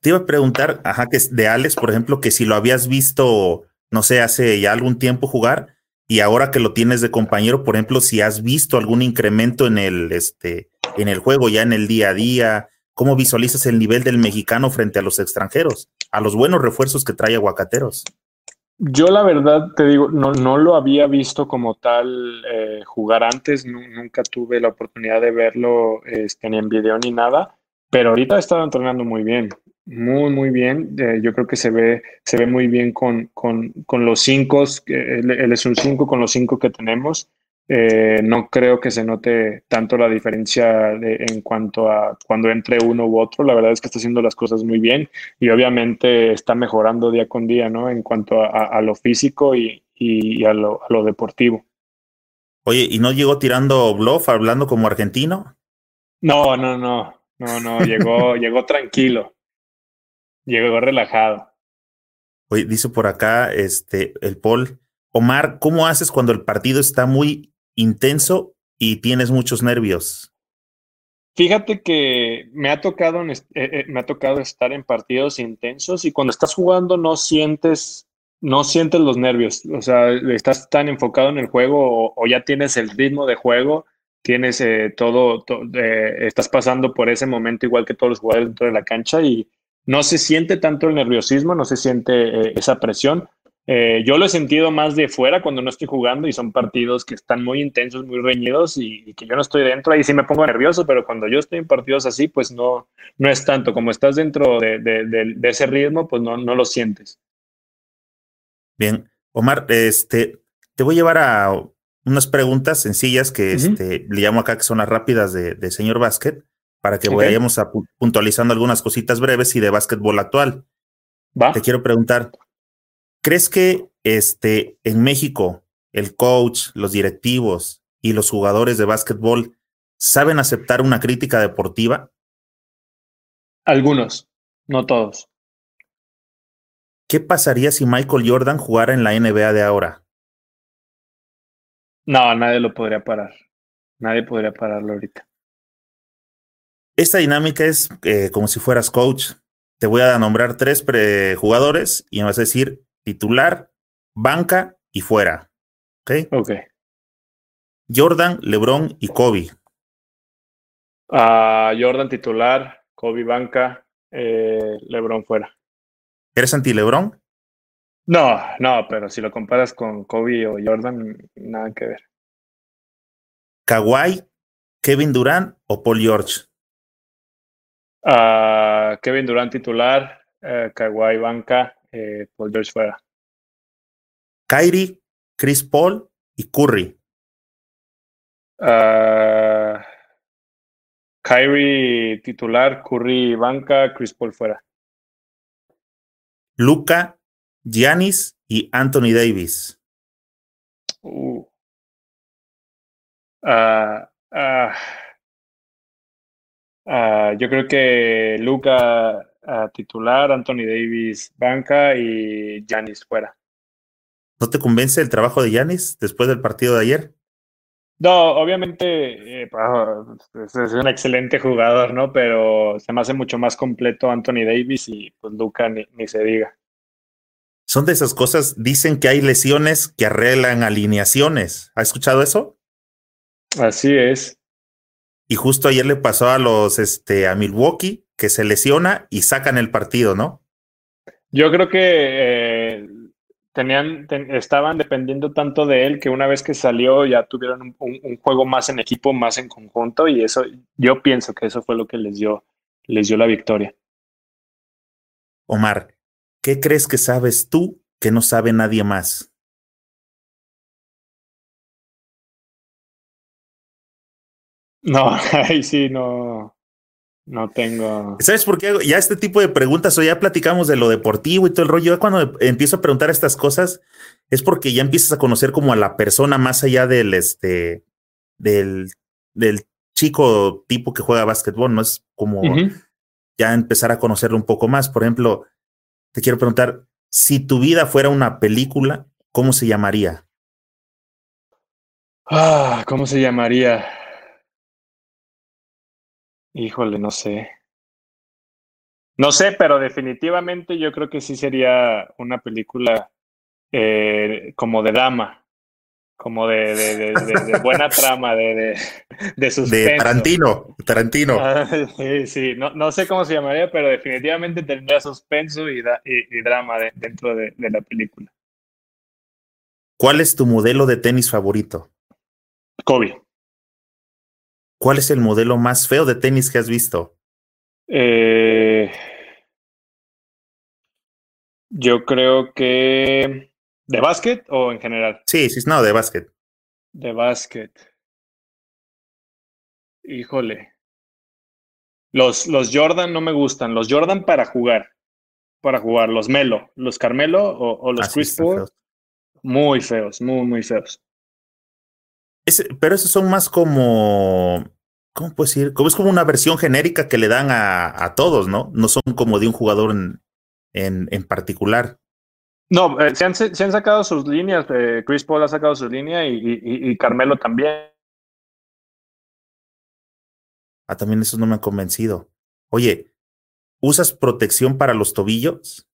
Te iba a preguntar, ajá, que de Alex, por ejemplo, que si lo habías visto, no sé, hace ya algún tiempo jugar, y ahora que lo tienes de compañero, por ejemplo, si has visto algún incremento en el, este, en el juego, ya en el día a día, ¿cómo visualizas el nivel del mexicano frente a los extranjeros, a los buenos refuerzos que trae Aguacateros? Yo la verdad te digo, no, no lo había visto como tal eh, jugar antes, nunca tuve la oportunidad de verlo este, ni en video ni nada, pero ahorita ha estado entrenando muy bien. Muy, muy bien. Eh, yo creo que se ve, se ve muy bien con, con, con los cinco. Él, él, es un cinco con los cinco que tenemos. Eh, no creo que se note tanto la diferencia en cuanto a cuando entre uno u otro. La verdad es que está haciendo las cosas muy bien y obviamente está mejorando día con día, ¿no? En cuanto a, lo físico y, y a, lo, a, lo, deportivo. Oye, ¿y no llegó tirando bluff hablando como argentino? No, no, no. No, no, llegó, llegó tranquilo. Llegó relajado. Oye, dice por acá este, el Paul. Omar, ¿cómo haces cuando el partido está muy intenso y tienes muchos nervios? Fíjate que me ha tocado, eh, eh, me ha tocado estar en partidos intensos y cuando estás jugando no sientes, no sientes los nervios. O sea, estás tan enfocado en el juego o, ya tienes el ritmo de juego, tienes eh, todo, estás pasando por ese momento igual que todos los jugadores dentro de la cancha y, no se siente tanto el nerviosismo, no se siente eh, esa presión. Eh, yo lo he sentido más de fuera cuando no estoy jugando y son partidos que están muy intensos, muy reñidos y, que yo no estoy dentro, ahí sí me pongo nervioso, pero cuando yo estoy en partidos así, pues no, no es tanto. Como estás dentro de, ese ritmo, pues no, no lo sientes. Bien, Omar, este, te voy a llevar a unas preguntas sencillas que este, le llamo acá que son las rápidas de, señor Básquet para que vayamos a puntualizando algunas cositas breves y de básquetbol actual. Te quiero preguntar, ¿crees que este, en México el coach, los directivos y los jugadores de básquetbol saben aceptar una crítica deportiva? Algunos, no todos. ¿Qué pasaría si Michael Jordan jugara en la NBA de ahora? No, nadie lo podría parar. Nadie podría pararlo ahorita. Esta dinámica es eh, como si fueras coach. Te voy a nombrar tres jugadores y me vas a decir titular, banca y fuera. ¿Ok? Ok. Jordan, LeBron y Kobe. Uh, Jordan titular, Kobe banca, eh, LeBron fuera. ¿Eres anti-LeBron? No, no, pero si lo comparas con Kobe o Jordan, nada que ver. Kawhi, Kevin Durant o Paul George. Uh, Kevin Durant titular, uh, Kawhi banca, eh, Paul George fuera. Kyrie, Chris Paul y Curry. Uh, Kyrie titular, Curry banca, Chris Paul fuera. Luca, Giannis y Anthony Davis. Uh. Uh, yo creo que Luca ah, titular, Anthony Davis banca y Yanis fuera. ¿No te convence el trabajo de Yanis después del partido de ayer? No, obviamente eh, pues, es un excelente jugador, ¿no? Pero se me hace mucho más completo Anthony Davis y pues Luca ni, ni se diga. Son de esas cosas, dicen que hay lesiones que arreglan alineaciones. ¿Has escuchado eso? Así es. Y justo ayer le pasó a los, este, a Milwaukee, que se lesiona y sacan el partido, ¿no? Yo creo que eh, tenían, estaban dependiendo tanto de él que una vez que salió ya tuvieron un, juego más en equipo, más en conjunto y eso, yo pienso que eso fue lo que les dio, les dio la victoria. Omar, ¿qué crees que sabes tú que no sabe nadie más? No, ahí sí, no. No tengo. ¿Sabes por qué? Ya este tipo de preguntas, o ya platicamos de lo deportivo y todo el rollo. cuando empiezo a preguntar estas cosas, es porque ya empiezas a conocer como a la persona más allá del este del, del chico tipo que juega básquetbol, ¿no? Es como ya empezar a conocerlo un poco más. Por ejemplo, te quiero preguntar: si tu vida fuera una película, ¿cómo se llamaría? Ah, ¿cómo se llamaría? Híjole, no sé. No sé, pero definitivamente yo creo que sí sería una película eh, como de dama, como de, de, buena trama, de, de, de suspenso. De Tarantino, Tarantino. Ah, sí, sí, no, no, sé cómo se llamaría, pero definitivamente tendría suspenso y, y drama dentro de la película. ¿Cuál es tu modelo de tenis favorito? Kobe. ¿Cuál es el modelo más feo de tenis que has visto? Eh, yo creo que. ¿De básquet o en general? Sí, sí, no, de básquet. De básquet. Híjole. Los, los Jordan no me gustan. Los Jordan para jugar. Para jugar. Los Melo. Los Carmelo o, los ah, Chris Paul. Muy feos, muy, muy feos pero esos son más como, ¿cómo puedo decir? Como es como una versión genérica que le dan a, a todos, ¿no? No son como de un jugador en, en, en particular. No, eh, se, han, se, han, sacado sus líneas. Eh, Chris Paul ha sacado su línea y, y, y, Carmelo también. Ah, también esos no me han convencido. Oye, ¿usas protección para los tobillos?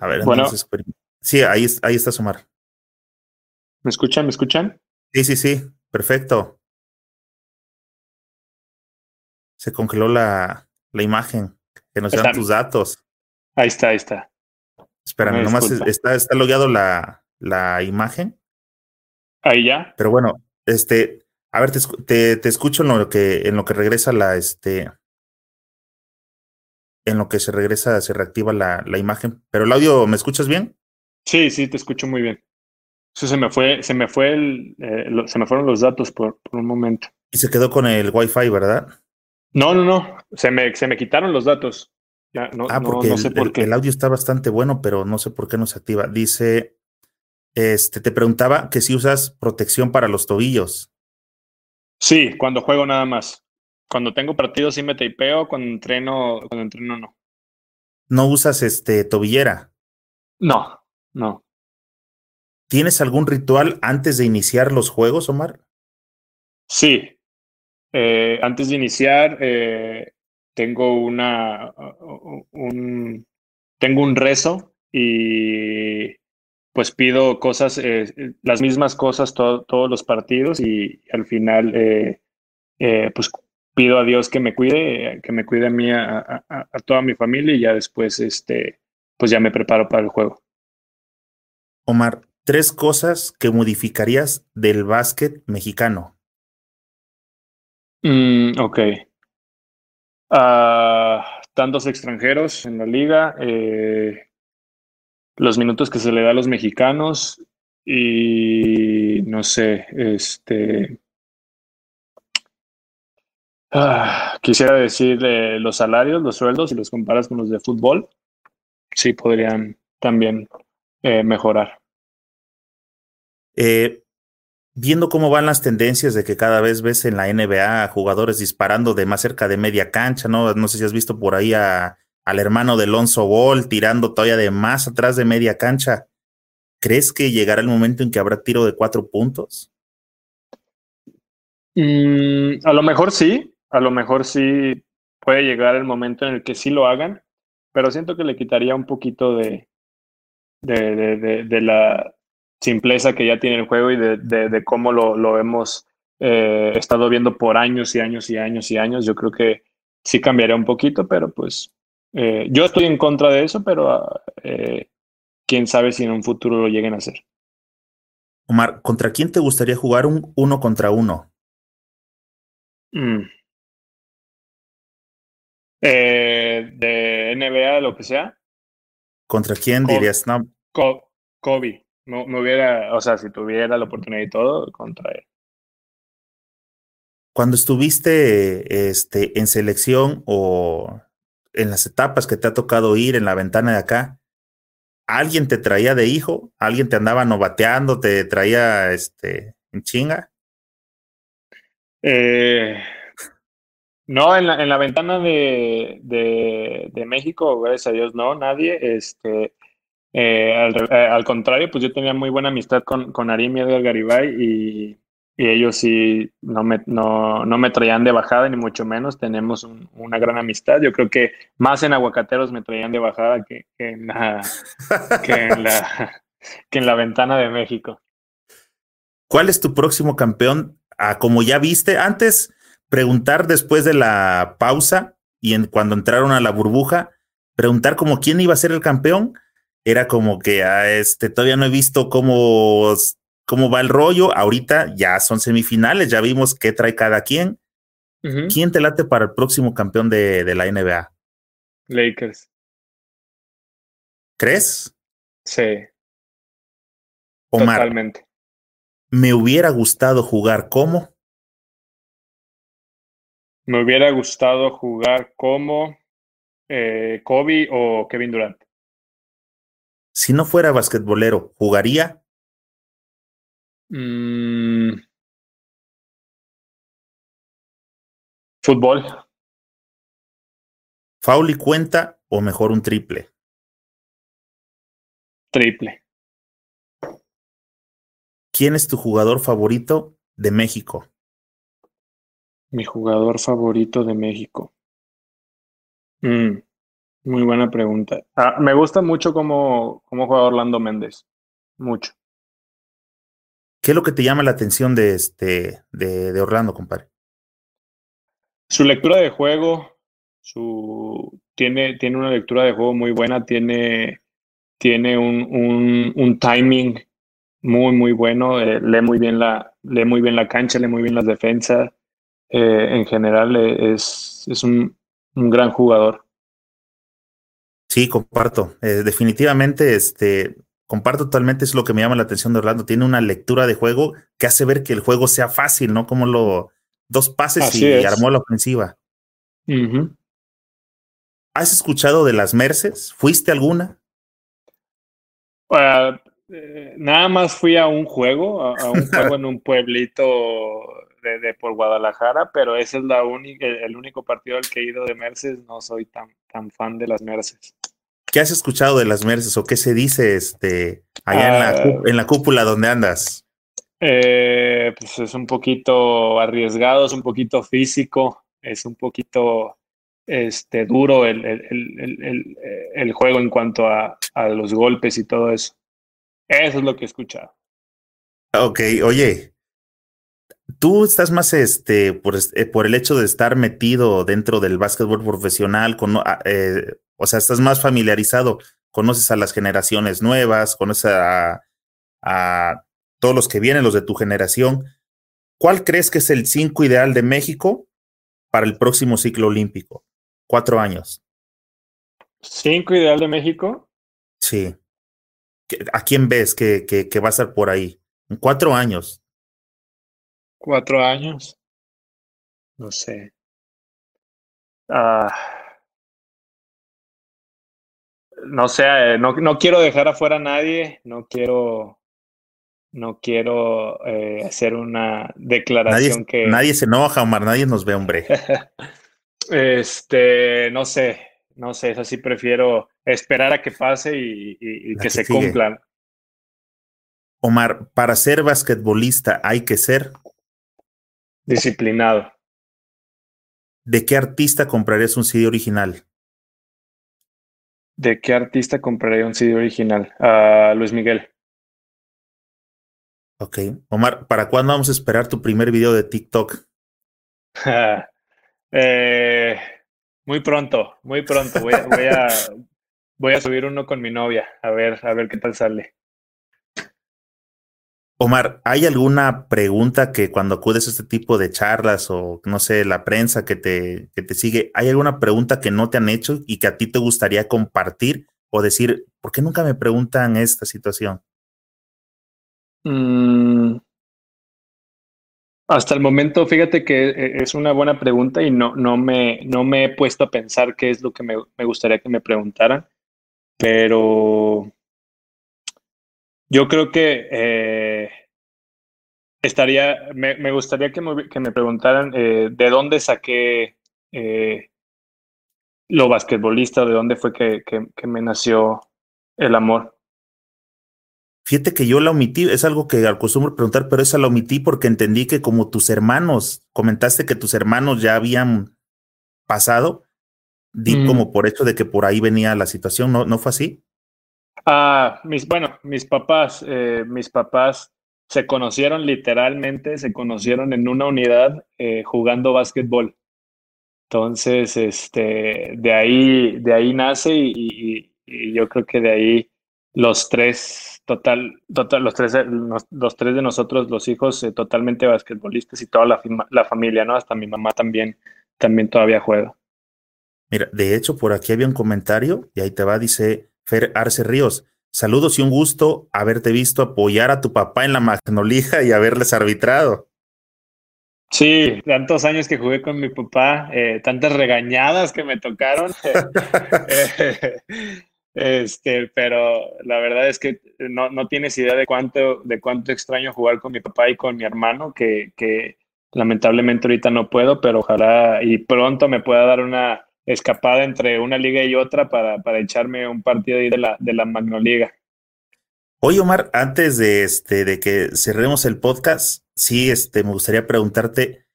A ver, bueno, entonces, Sí, ahí, ahí está Sumar. ¿Me escuchan? ¿Me escuchan? Sí, sí, sí. Perfecto. Se congeló la, la imagen. Que nos dan tus datos. Ahí está, ahí está. Espérame, nomás está, está logueado la, la imagen. Ahí ya. Pero bueno, este, a ver, te, te, te, escucho en lo que, en lo que regresa la, este, en lo que se regresa, se reactiva la, la imagen. Pero el audio, ¿me escuchas bien? Sí, sí, te escucho muy bien. Eso se me fue, se me fue el, eh, se me fueron los datos por, por, un momento. Y se quedó con el Wi-Fi, ¿verdad? No, no, no. Se me, se me quitaron los datos. Ya, no, ah, porque no, sé el, por qué. el audio está bastante bueno, pero no sé por qué no se activa. Dice, este, te preguntaba que si usas protección para los tobillos. Sí, cuando juego nada más. Cuando tengo partidos sí me tapeo, cuando entreno, cuando entreno no. ¿No usas este tobillera? No, no. ¿Tienes algún ritual antes de iniciar los juegos, Omar? Sí. Eh, antes de iniciar, eh, tengo una un, tengo un rezo y pues pido cosas, eh, las mismas cosas todos los partidos y al final pues pido a Dios que me cuide, que me cuide a mí, a, a, toda mi familia y ya después este pues ya me preparo para el juego. Omar, tres cosas que modificarías del básquet mexicano. Mm, ok. Uh, tantos extranjeros en la liga, eh, los minutos que se le da a los mexicanos y no sé, este... Uh, quisiera decir eh, los salarios, los sueldos, si los comparas con los de fútbol, sí podrían también eh, mejorar. Eh, viendo cómo van las tendencias de que cada vez ves en la NBA jugadores disparando de más cerca de media cancha, ¿no? No sé si has visto por ahí a, al hermano de Alonso Ball tirando todavía de más atrás de media cancha. ¿Crees que llegará el momento en que habrá tiro de cuatro puntos? Mm, a lo mejor sí, a lo mejor sí puede llegar el momento en el que sí lo hagan, pero siento que le quitaría un poquito de, de, de, la simpleza que ya tiene el juego y de, cómo lo, lo hemos eh, estado viendo por años y años y años y años. Yo creo que sí cambiaría un poquito, pero pues Eh, yo estoy en contra de eso, pero eh, quién sabe si en un futuro lo lleguen a hacer. Omar, ¿contra quién te gustaría jugar un uno contra uno? Mm. Eh, de NBA, lo que sea. ¿Contra quién dirías? No. Kobe. No, me hubiera, o sea, si tuviera la oportunidad y todo, contra él. Cuando estuviste este, en selección o en las etapas que te ha tocado ir en la ventana de acá, ¿alguien te traía de hijo? ¿Alguien te andaba novateando, te traía este, en chinga? Eh, no, en la, en la ventana de, de, México, gracias a Dios, no, nadie. Este, eh, al, contrario, pues yo tenía muy buena amistad con, con Arim y Edgar Garibay y y ellos sí no me, no, no me traían de bajada, ni mucho menos. Tenemos una gran amistad. Yo creo que más en aguacateros me traían de bajada que, en, la, que, en, la, que en la ventana de México. ¿Cuál es tu próximo campeón? Ah, como ya viste, antes preguntar después de la pausa y en, cuando entraron a la burbuja, preguntar como quién iba a ser el campeón, era como que ah, este, todavía no he visto cómo cómo va el rollo. Ahorita ya son semifinales, ya vimos qué trae cada quien. ¿Quién te late para el próximo campeón de, de, la NBA? Lakers. ¿Crees? Sí. Omar, Totalmente. Me hubiera gustado jugar como. Me hubiera gustado jugar como eh, Kobe o Kevin Durant. Si no fuera basquetbolero, ¿jugaría? Mm. Fútbol. ¿Faul y cuenta o mejor un triple? Triple. ¿Quién es tu jugador favorito de México? Mi jugador favorito de México. Mm, muy buena pregunta. Ah, me gusta mucho cómo, cómo juega Orlando Méndez. Mucho. ¿Qué es lo que te llama la atención de, este, de, Orlando, compadre? Su lectura de juego, su, tiene, tiene una lectura de juego muy buena, tiene, tiene un, un, timing muy, muy bueno, eh, lee, muy bien la, lee muy bien la cancha, lee muy bien las defensas. Eh, en general eh, es, es un, un, gran jugador. Sí, comparto. definitivamente, este, comparto totalmente, es lo que me llama la atención de Orlando. Tiene una lectura de juego que hace ver que el juego sea fácil, ¿no? Como lo dos pases y armó la ofensiva. ¿Has escuchado de las Merces? ¿Fuiste alguna? Ah, eh, nada más fui a un juego, a, un juego en un pueblito de, por Guadalajara, pero ese es la única, el único partido al que he ido de Merces. No soy tan, tan fan de las Merces. ¿Qué has escuchado de las Merces o qué se dice este, allá en, la, ah. en la cúpula donde andas? Eh, pues es un poquito arriesgado, es un poquito físico, es un poquito este, duro el, el, el, juego en cuanto a, a, los golpes y todo eso. Eso es lo que he escuchado. Ok, oye, tú estás más este, por, eh, por el hecho de estar metido dentro del básquetbol profesional, con, ah, eh, o sea, estás más familiarizado, conoces a las generaciones nuevas, conoces a, todos los que vienen, los de tu generación. ¿Cuál crees que es el cinco ideal de México para el próximo ciclo olímpico? Cuatro años. ¿Cinco ideal de México? Sí. ¿A quién ves que, que, va a estar por ahí? En cuatro años. Cuatro años. No sé. Ah no sé, eh, no, no, quiero dejar afuera a nadie, no quiero, no quiero eh, hacer una declaración que... Nadie se enoja, Omar, nadie nos ve, hombre. este, no sé, no sé, es así, prefiero esperar a que pase y, que, se cumplan. Omar, para ser basquetbolista hay que ser disciplinado. ¿De qué artista comprarías un CD original? ¿De qué artista compraría un CD original? A Luis Miguel. Ok. Omar, ¿para cuándo vamos a esperar tu primer video de TikTok? eh, Muy pronto, muy pronto. Voy voy a, voy a subir uno con mi novia, a ver, a ver qué tal sale. Omar, ¿hay alguna pregunta que cuando acudes a este tipo de charlas o no sé, la prensa que te, que te sigue, ¿hay alguna pregunta que no te han hecho y que a ti te gustaría compartir o decir, ¿por qué nunca me preguntan esta situación? Mm. hasta el momento, fíjate que eh, es una buena pregunta y no, no, me, no me he puesto a pensar qué es lo que me, me gustaría que me preguntaran, pero yo creo que eh, estaría, me, me, gustaría que me, que me preguntaran eh, de dónde saqué eh, lo basquetbolista, de dónde fue que, que, que, me nació el amor. Fíjate que yo la omití, es algo que acostumbro preguntar, pero esa la omití porque entendí que como tus hermanos, comentaste que tus hermanos ya habían pasado, di mm. como por hecho de que por ahí venía la situación, ¿no, no fue así? Ah, mis, bueno, mis papás, eh, mis papás se conocieron literalmente, se conocieron en una unidad eh, jugando básquetbol. Entonces, este, de ahí, de ahí nace y, yo creo que de ahí los tres, total, total los tres, los tres de nosotros, los hijos, eh, totalmente basquetbolistas y toda la, la, familia, ¿no? Hasta mi mamá también, también todavía juega. Mira, de hecho, por aquí había un comentario y ahí te va, dice, Fer Arce Ríos. Saludos y un gusto haberte visto apoyar a tu papá en la Magnolija y haberles arbitrado. Sí, tantos años que jugué con mi papá, eh, tantas regañadas que me tocaron. este, pero la verdad es que no, no, tienes idea de cuánto, de cuánto extraño jugar con mi papá y con mi hermano, que, que lamentablemente ahorita no puedo, pero ojalá y pronto me pueda dar una, escapada entre una liga y otra para, para echarme un partido ahí de la, de la Magnoliga. Oye, Omar, antes de, este, de que cerremos el podcast, sí, este, me gustaría preguntarte,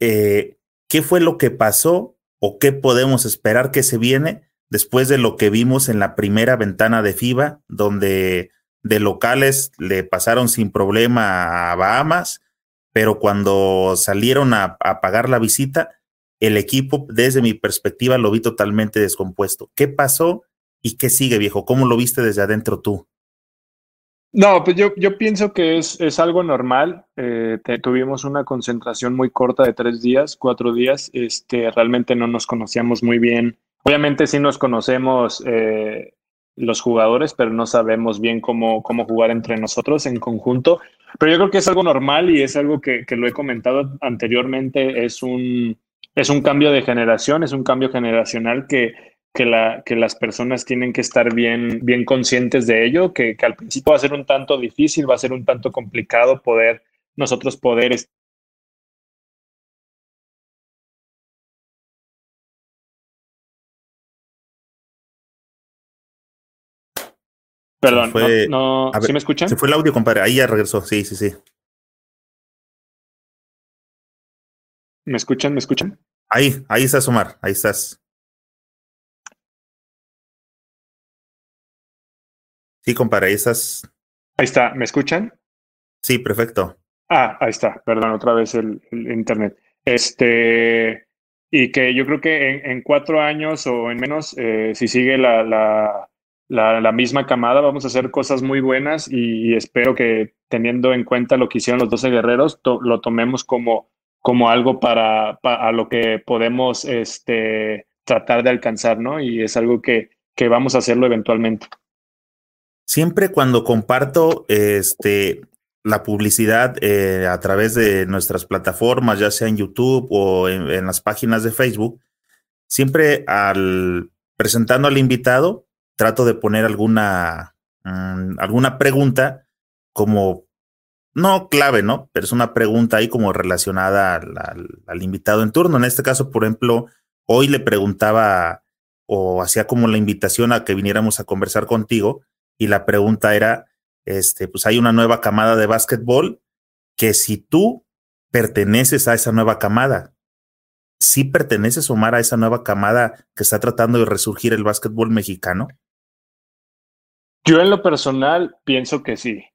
eh, ¿qué fue lo que pasó o qué podemos esperar que se viene después de lo que vimos en la primera ventana de FIBA, donde de locales le pasaron sin problema a Bahamas, pero cuando salieron a, a pagar la visita, el equipo, desde mi perspectiva, lo vi totalmente descompuesto. ¿Qué pasó y qué sigue, viejo? ¿Cómo lo viste desde adentro tú? No, pues yo, yo pienso que es, es algo normal. Eh, tuvimos una concentración muy corta de tres días, cuatro días. Este, realmente no nos conocíamos muy bien. Obviamente sí nos conocemos eh, los jugadores, pero no sabemos bien cómo, cómo jugar entre nosotros en conjunto. Pero yo creo que es algo normal y es algo que, que lo he comentado anteriormente. Es un, es un cambio de generación, es un cambio generacional que, que, la, que las personas tienen que estar bien, bien conscientes de ello, que, que, al principio va a ser un tanto difícil, va a ser un tanto complicado poder nosotros poder Perdón, no, ¿sí me escuchan? Se fue el audio, compadre. Ahí ya regresó. Sí, sí, sí. ¿Me escuchan? ¿Me escuchan? Ahí, ahí estás, Omar, ahí estás. Sí, compadre, ahí estás. Ahí está, ¿me escuchan? Sí, perfecto. Ah, ahí está, perdón, otra vez el, internet. Este, y que yo creo que en, cuatro años o en menos, eh, si sigue la, la, la, misma camada, vamos a hacer cosas muy buenas y, espero que teniendo en cuenta lo que hicieron los 12 guerreros, lo tomemos como como algo para, a lo que podemos este, tratar de alcanzar, ¿no? Y es algo que, que vamos a hacerlo eventualmente. Siempre cuando comparto este, la publicidad eh, a través de nuestras plataformas, ya sea en YouTube o en, las páginas de Facebook, siempre al presentando al invitado, trato de poner alguna, mm, alguna pregunta como no clave, ¿no? Pero es una pregunta ahí como relacionada al, invitado en turno. En este caso, por ejemplo, hoy le preguntaba o hacía como la invitación a que viniéramos a conversar contigo y la pregunta era, este, pues hay una nueva camada de básquetbol que si tú perteneces a esa nueva camada, si perteneces, Omar, a esa nueva camada que está tratando de resurgir el básquetbol mexicano? Yo en lo personal pienso que sí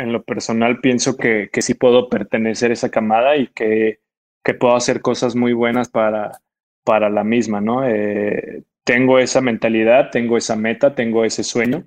en lo personal pienso que, que sí puedo pertenecer a esa camada y que, que puedo hacer cosas muy buenas para, para la misma, ¿no? Eh, tengo esa mentalidad, tengo esa meta, tengo ese sueño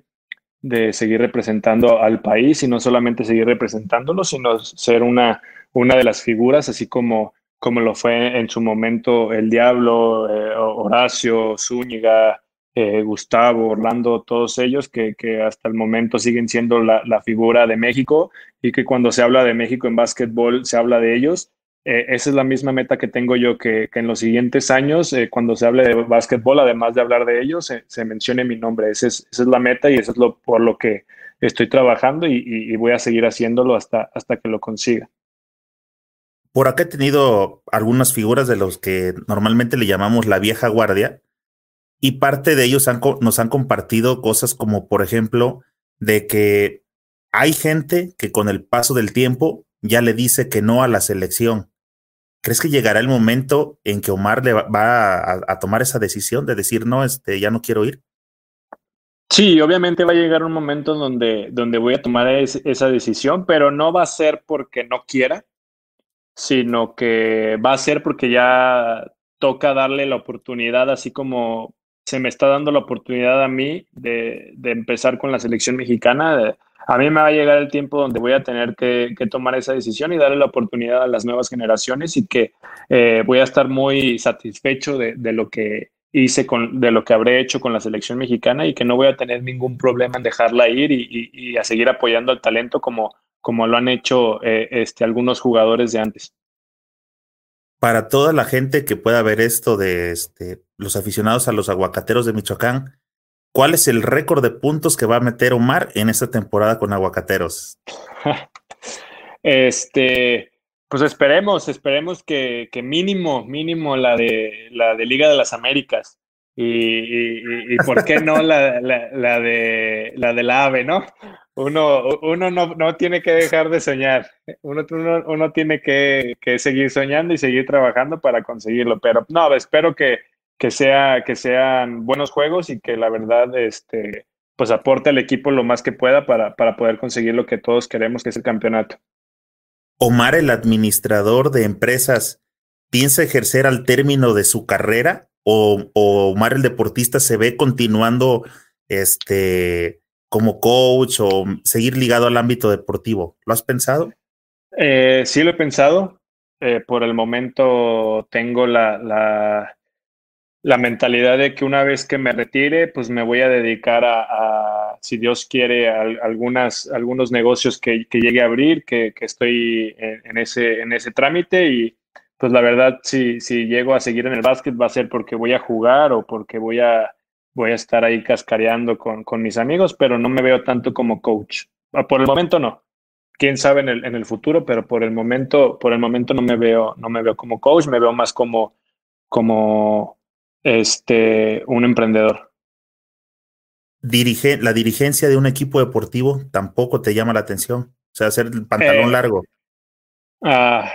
de seguir representando al país y no solamente seguir representándolo, sino ser una, una de las figuras, así como, como lo fue en su momento el Diablo, eh, Horacio, Zúñiga, eh, Gustavo, Orlando, todos ellos que, hasta el momento siguen siendo la, la, figura de México y que cuando se habla de México en básquetbol se habla de ellos eh, esa es la misma meta que tengo yo, que, en los siguientes años, eh, cuando se hable de básquetbol, además de hablar de ellos, se, mencione mi nombre. Esa es, la meta y eso es lo, por lo que estoy trabajando y, voy a seguir haciéndolo hasta, hasta que lo consiga. Por acá he tenido algunas figuras de los que normalmente le llamamos la vieja guardia y parte de ellos nos han compartido cosas como, por ejemplo, de que hay gente que con el paso del tiempo ya le dice que no a la selección ¿Crees que llegará el momento en que Omar le va, a, tomar esa decisión de decir, no, este, ya no quiero ir? Sí, obviamente va a llegar un momento donde, donde voy a tomar esa decisión, pero no va a ser porque no quiera, sino que va a ser porque ya toca darle la oportunidad, así como se me está dando la oportunidad a mí de, de empezar con la selección mexicana. De, a mí me va a llegar el tiempo donde voy a tener que, tomar esa decisión y darle la oportunidad a las nuevas generaciones y que eh, voy a estar muy satisfecho de, lo que hice con, de lo que habré hecho con la selección mexicana y que no voy a tener ningún problema en dejarla ir y, a seguir apoyando al talento como, como lo han hecho eh, este, algunos jugadores de antes. Para toda la gente que pueda ver esto de este, los aficionados a los aguacateros de Michoacán, ¿Cuál es el récord de puntos que va a meter Omar en esta temporada con Aguacateros? este, pues esperemos, esperemos que, mínimo, mínimo la de la de Liga de las Américas. Y, por qué no la, de la del AVE, ¿no? Uno, uno no, tiene que dejar de soñar. Uno, uno, tiene que, que, seguir soñando y seguir trabajando para conseguirlo. Pero no, espero que, que, sea, que sean buenos juegos y que la verdad este, pues aporte al equipo lo más que pueda para, para poder conseguir lo que todos queremos, que es el campeonato. Omar, el administrador de empresas, piensa ejercer al término de su carrera o, Omar, el deportista, se ve continuando este, como coach o seguir ligado al ámbito deportivo? ¿Lo has pensado? Eh, sí, lo he pensado. Eh, por el momento tengo la, la, mentalidad de que una vez que me retire, pues me voy a dedicar a, si Dios quiere, algunas, algunos negocios que, llegue a abrir, que, estoy en, ese, en ese trámite y pues la verdad, si, si llego a seguir en el básquet va a ser porque voy a jugar o porque voy a, voy a estar ahí cascareando con, con mis amigos, pero no me veo tanto como coach. Ah, por el momento no. Quién sabe en el, en el futuro, pero por el momento, por el momento no me veo, no me veo como coach, me veo más como, como este, un emprendedor. Dirige, la dirigencia de un equipo deportivo tampoco te llama la atención. O sea, hacer el pantalón eh, largo. Ah,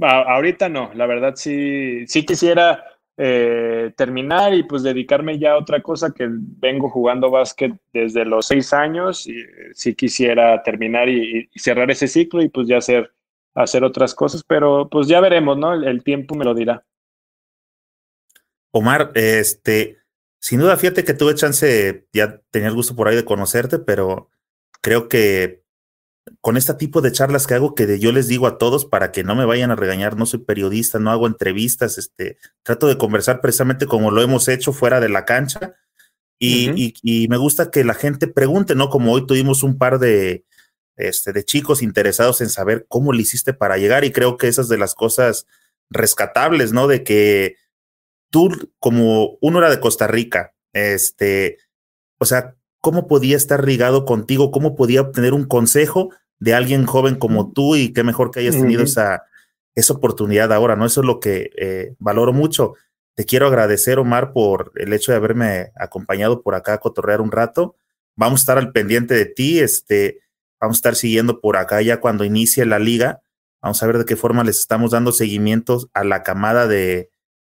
ahorita no, la verdad sí, sí quisiera eh, terminar y pues dedicarme ya a otra cosa que vengo jugando básquet desde los seis años y sí quisiera terminar y, cerrar ese ciclo y pues ya hacer, hacer otras cosas, pero pues ya veremos, ¿no? el tiempo me lo dirá. Omar, este, sin duda, fíjate que tuve chance, ya tenía el gusto por ahí de conocerte, pero creo que con este tipo de charlas que hago, que yo les digo a todos para que no me vayan a regañar, no soy periodista, no hago entrevistas, este, trato de conversar precisamente como lo hemos hecho fuera de la cancha. Y, y, me gusta que la gente pregunte, ¿no? Como hoy tuvimos un par de, este, de chicos interesados en saber cómo le hiciste para llegar y creo que esas de las cosas rescatables, ¿no? De que tú, como uno era de Costa Rica, este, o sea, ¿cómo podía estar ligado contigo? ¿Cómo podía obtener un consejo de alguien joven como tú y qué mejor que hayas tenido esa, esa oportunidad ahora, ¿no? Eso es lo que eh, valoro mucho. Te quiero agradecer, Omar, por el hecho de haberme acompañado por acá a cotorrear un rato. Vamos a estar al pendiente de ti, este, vamos a estar siguiendo por acá ya cuando inicie la liga. Vamos a ver de qué forma les estamos dando seguimientos a la camada de,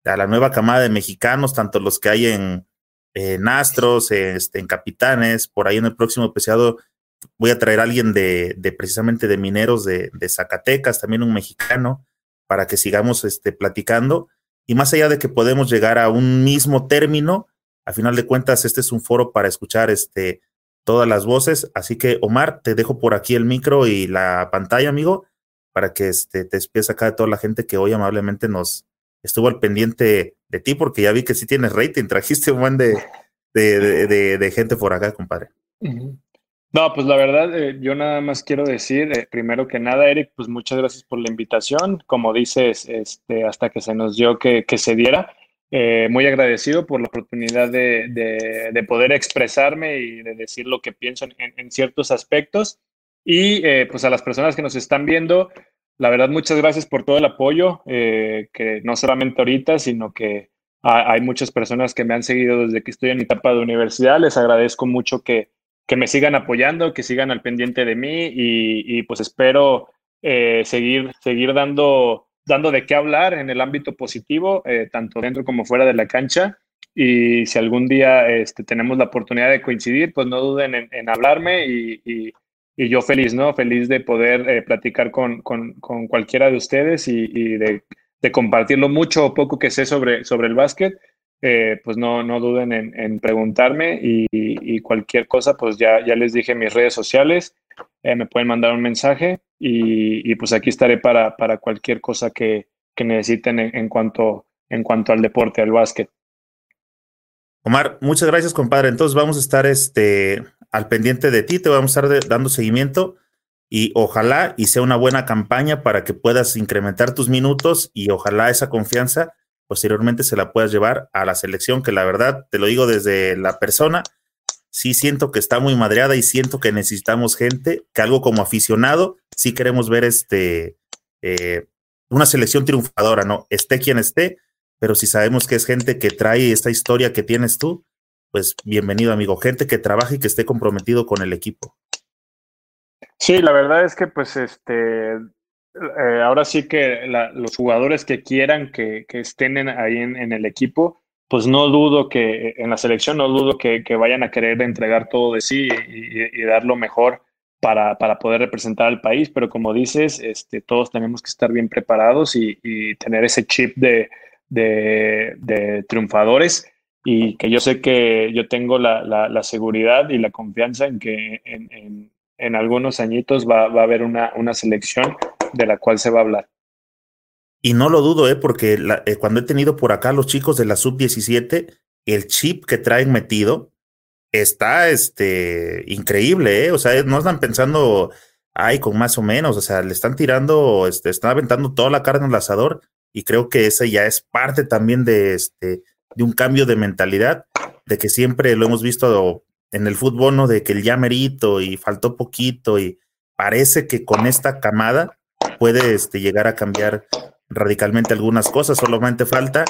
a la nueva camada de mexicanos, tanto los que hay en, en Astros, este, en Capitanes, por ahí en el próximo episodio voy a traer a alguien de, de precisamente de mineros de, de, Zacatecas, también un mexicano, para que sigamos este, platicando. y más allá de que podemos llegar a un mismo término, a final de cuentas este es un foro para escuchar este, todas las voces, así que Omar, te dejo por aquí el micro y la pantalla, amigo, para que este, te despies acá de toda la gente que hoy amablemente nos estuvo al pendiente de ti, porque ya vi que sí tienes rating, trajiste un buen de, de, gente por acá, compadre. No, pues la verdad, eh, yo nada más quiero decir, eh, primero que nada, Eric, pues muchas gracias por la invitación. Como dices, este, hasta que se nos dio que, se diera, eh, muy agradecido por la oportunidad de, poder expresarme y de decir lo que pienso en, ciertos aspectos. Y pues a las personas que nos están viendo, la verdad, muchas gracias por todo el apoyo, que no solamente ahorita, sino que hay muchas personas que me han seguido desde que estoy en etapa de universidad. Les agradezco mucho que que me sigan apoyando, que sigan al pendiente de mí y, pues espero eh, seguir, seguir dando, dando de qué hablar en el ámbito positivo, eh, tanto dentro como fuera de la cancha. Y si algún día este, tenemos la oportunidad de coincidir, pues no duden en, hablarme y, yo feliz, ¿no? Feliz de poder eh, platicar con, cualquiera de ustedes y, de, de, compartir mucho o poco que sé sobre, sobre el básquet eh, pues no, no duden en, preguntarme y, cualquier cosa, pues ya, ya les dije mis redes sociales, eh, me pueden mandar un mensaje y, pues aquí estaré para, para cualquier cosa que, necesiten en, cuanto, en cuanto al deporte, al básquet. Omar, muchas gracias, compadre. Entonces vamos a estar este, al pendiente de ti, te vamos a estar dando seguimiento y ojalá y sea una buena campaña para que puedas incrementar tus minutos y ojalá esa confianza posteriormente se la puedas llevar a la selección, que la verdad, te lo digo desde la persona, sí siento que está muy madreada y siento que necesitamos gente, que algo como aficionado, sí queremos ver este, eh, una selección triunfadora, ¿no? Esté quien esté, pero si sabemos que es gente que trae esta historia que tienes tú, pues bienvenido amigo, gente que trabaje y que esté comprometido con el equipo. Sí, la verdad es que pues este eh, ahora sí que los jugadores que quieran que, estén ahí en, el equipo, pues no dudo que en la selección, no dudo que, vayan a querer entregar todo de sí y, dar lo mejor para, poder representar al país, pero como dices, este, todos tenemos que estar bien preparados y, tener ese chip de, triunfadores y que yo sé que yo tengo la, seguridad y la confianza en que en, algunos añitos va, a haber una, una selección de la cual se va a hablar. Y no lo dudo, ¿eh? porque eh, cuando he tenido por acá los chicos de la sub-17, el chip que traen metido está este, increíble, ¿eh? o sea, no están pensando, ay, con más o menos, o sea, le están tirando, este, están aventando toda la carne al asador y creo que ese ya es parte también de, este, de un cambio de mentalidad, de que siempre lo hemos visto en el fútbol, ¿no? De que el ya merito y faltó poquito y parece que con esta camada puede este, llegar a cambiar radicalmente algunas cosas. Solamente falta,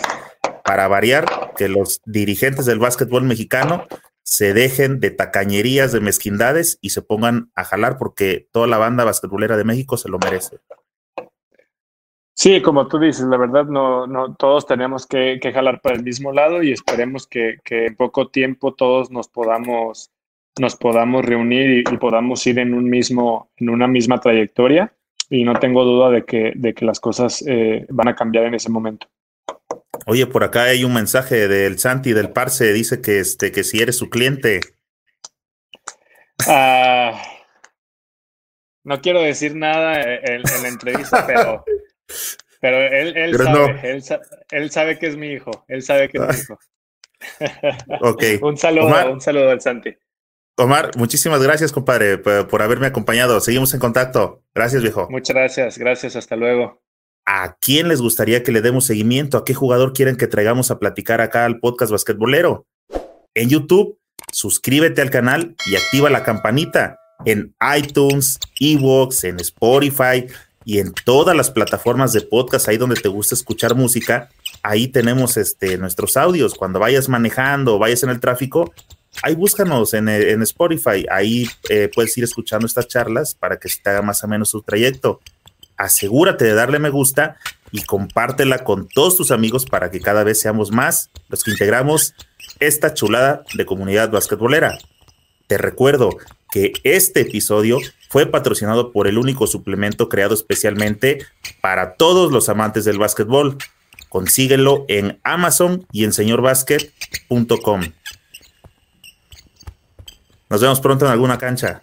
para variar, que los dirigentes del básquetbol mexicano se dejen de tacañerías, de mezquindades y se pongan a jalar porque toda la banda basquetbolera de México se lo merece. Sí, como tú dices, la verdad no, no todos tenemos que, jalar para el mismo lado y esperemos que, en poco tiempo todos nos podamos nos podamos reunir y, y, podamos ir en un mismo en una misma trayectoria y no tengo duda de que, de que las cosas eh, van a cambiar en ese momento. Oye, por acá hay un mensaje del Santi del Parse, dice que, este, que si eres su cliente. Ah, no quiero decir nada en, la entrevista, pero, pero él, él, sabe, él, sabe que es mi hijo, él sabe que es mi hijo. ok. un saludo, un saludo al Santi. Omar, muchísimas gracias, compadre, por, haberme acompañado. Seguimos en contacto. Gracias, viejo. Muchas gracias, gracias, hasta luego. ¿A quién les gustaría que le demos seguimiento? ¿A qué jugador quieren que traigamos a platicar acá al podcast basquetbolero? En YouTube, suscríbete al canal y activa la campanita. En iTunes, Evox, en Spotify y en todas las plataformas de podcast, ahí donde te gusta escuchar música, ahí tenemos este, nuestros audios. Cuando vayas manejando o vayas en el tráfico, ahí búscanos en, Spotify, ahí eh, puedes ir escuchando estas charlas para que se te haga más o menos tu trayecto. Asegúrate de darle me gusta y compártela con todos tus amigos para que cada vez seamos más los que integramos esta chulada de comunidad basquetbolera. Te recuerdo que este episodio fue patrocinado por el único suplemento creado especialmente para todos los amantes del básquetbol. Consíguelo en Amazon y en señorbasket.com. Nos vemos pronto en alguna cancha.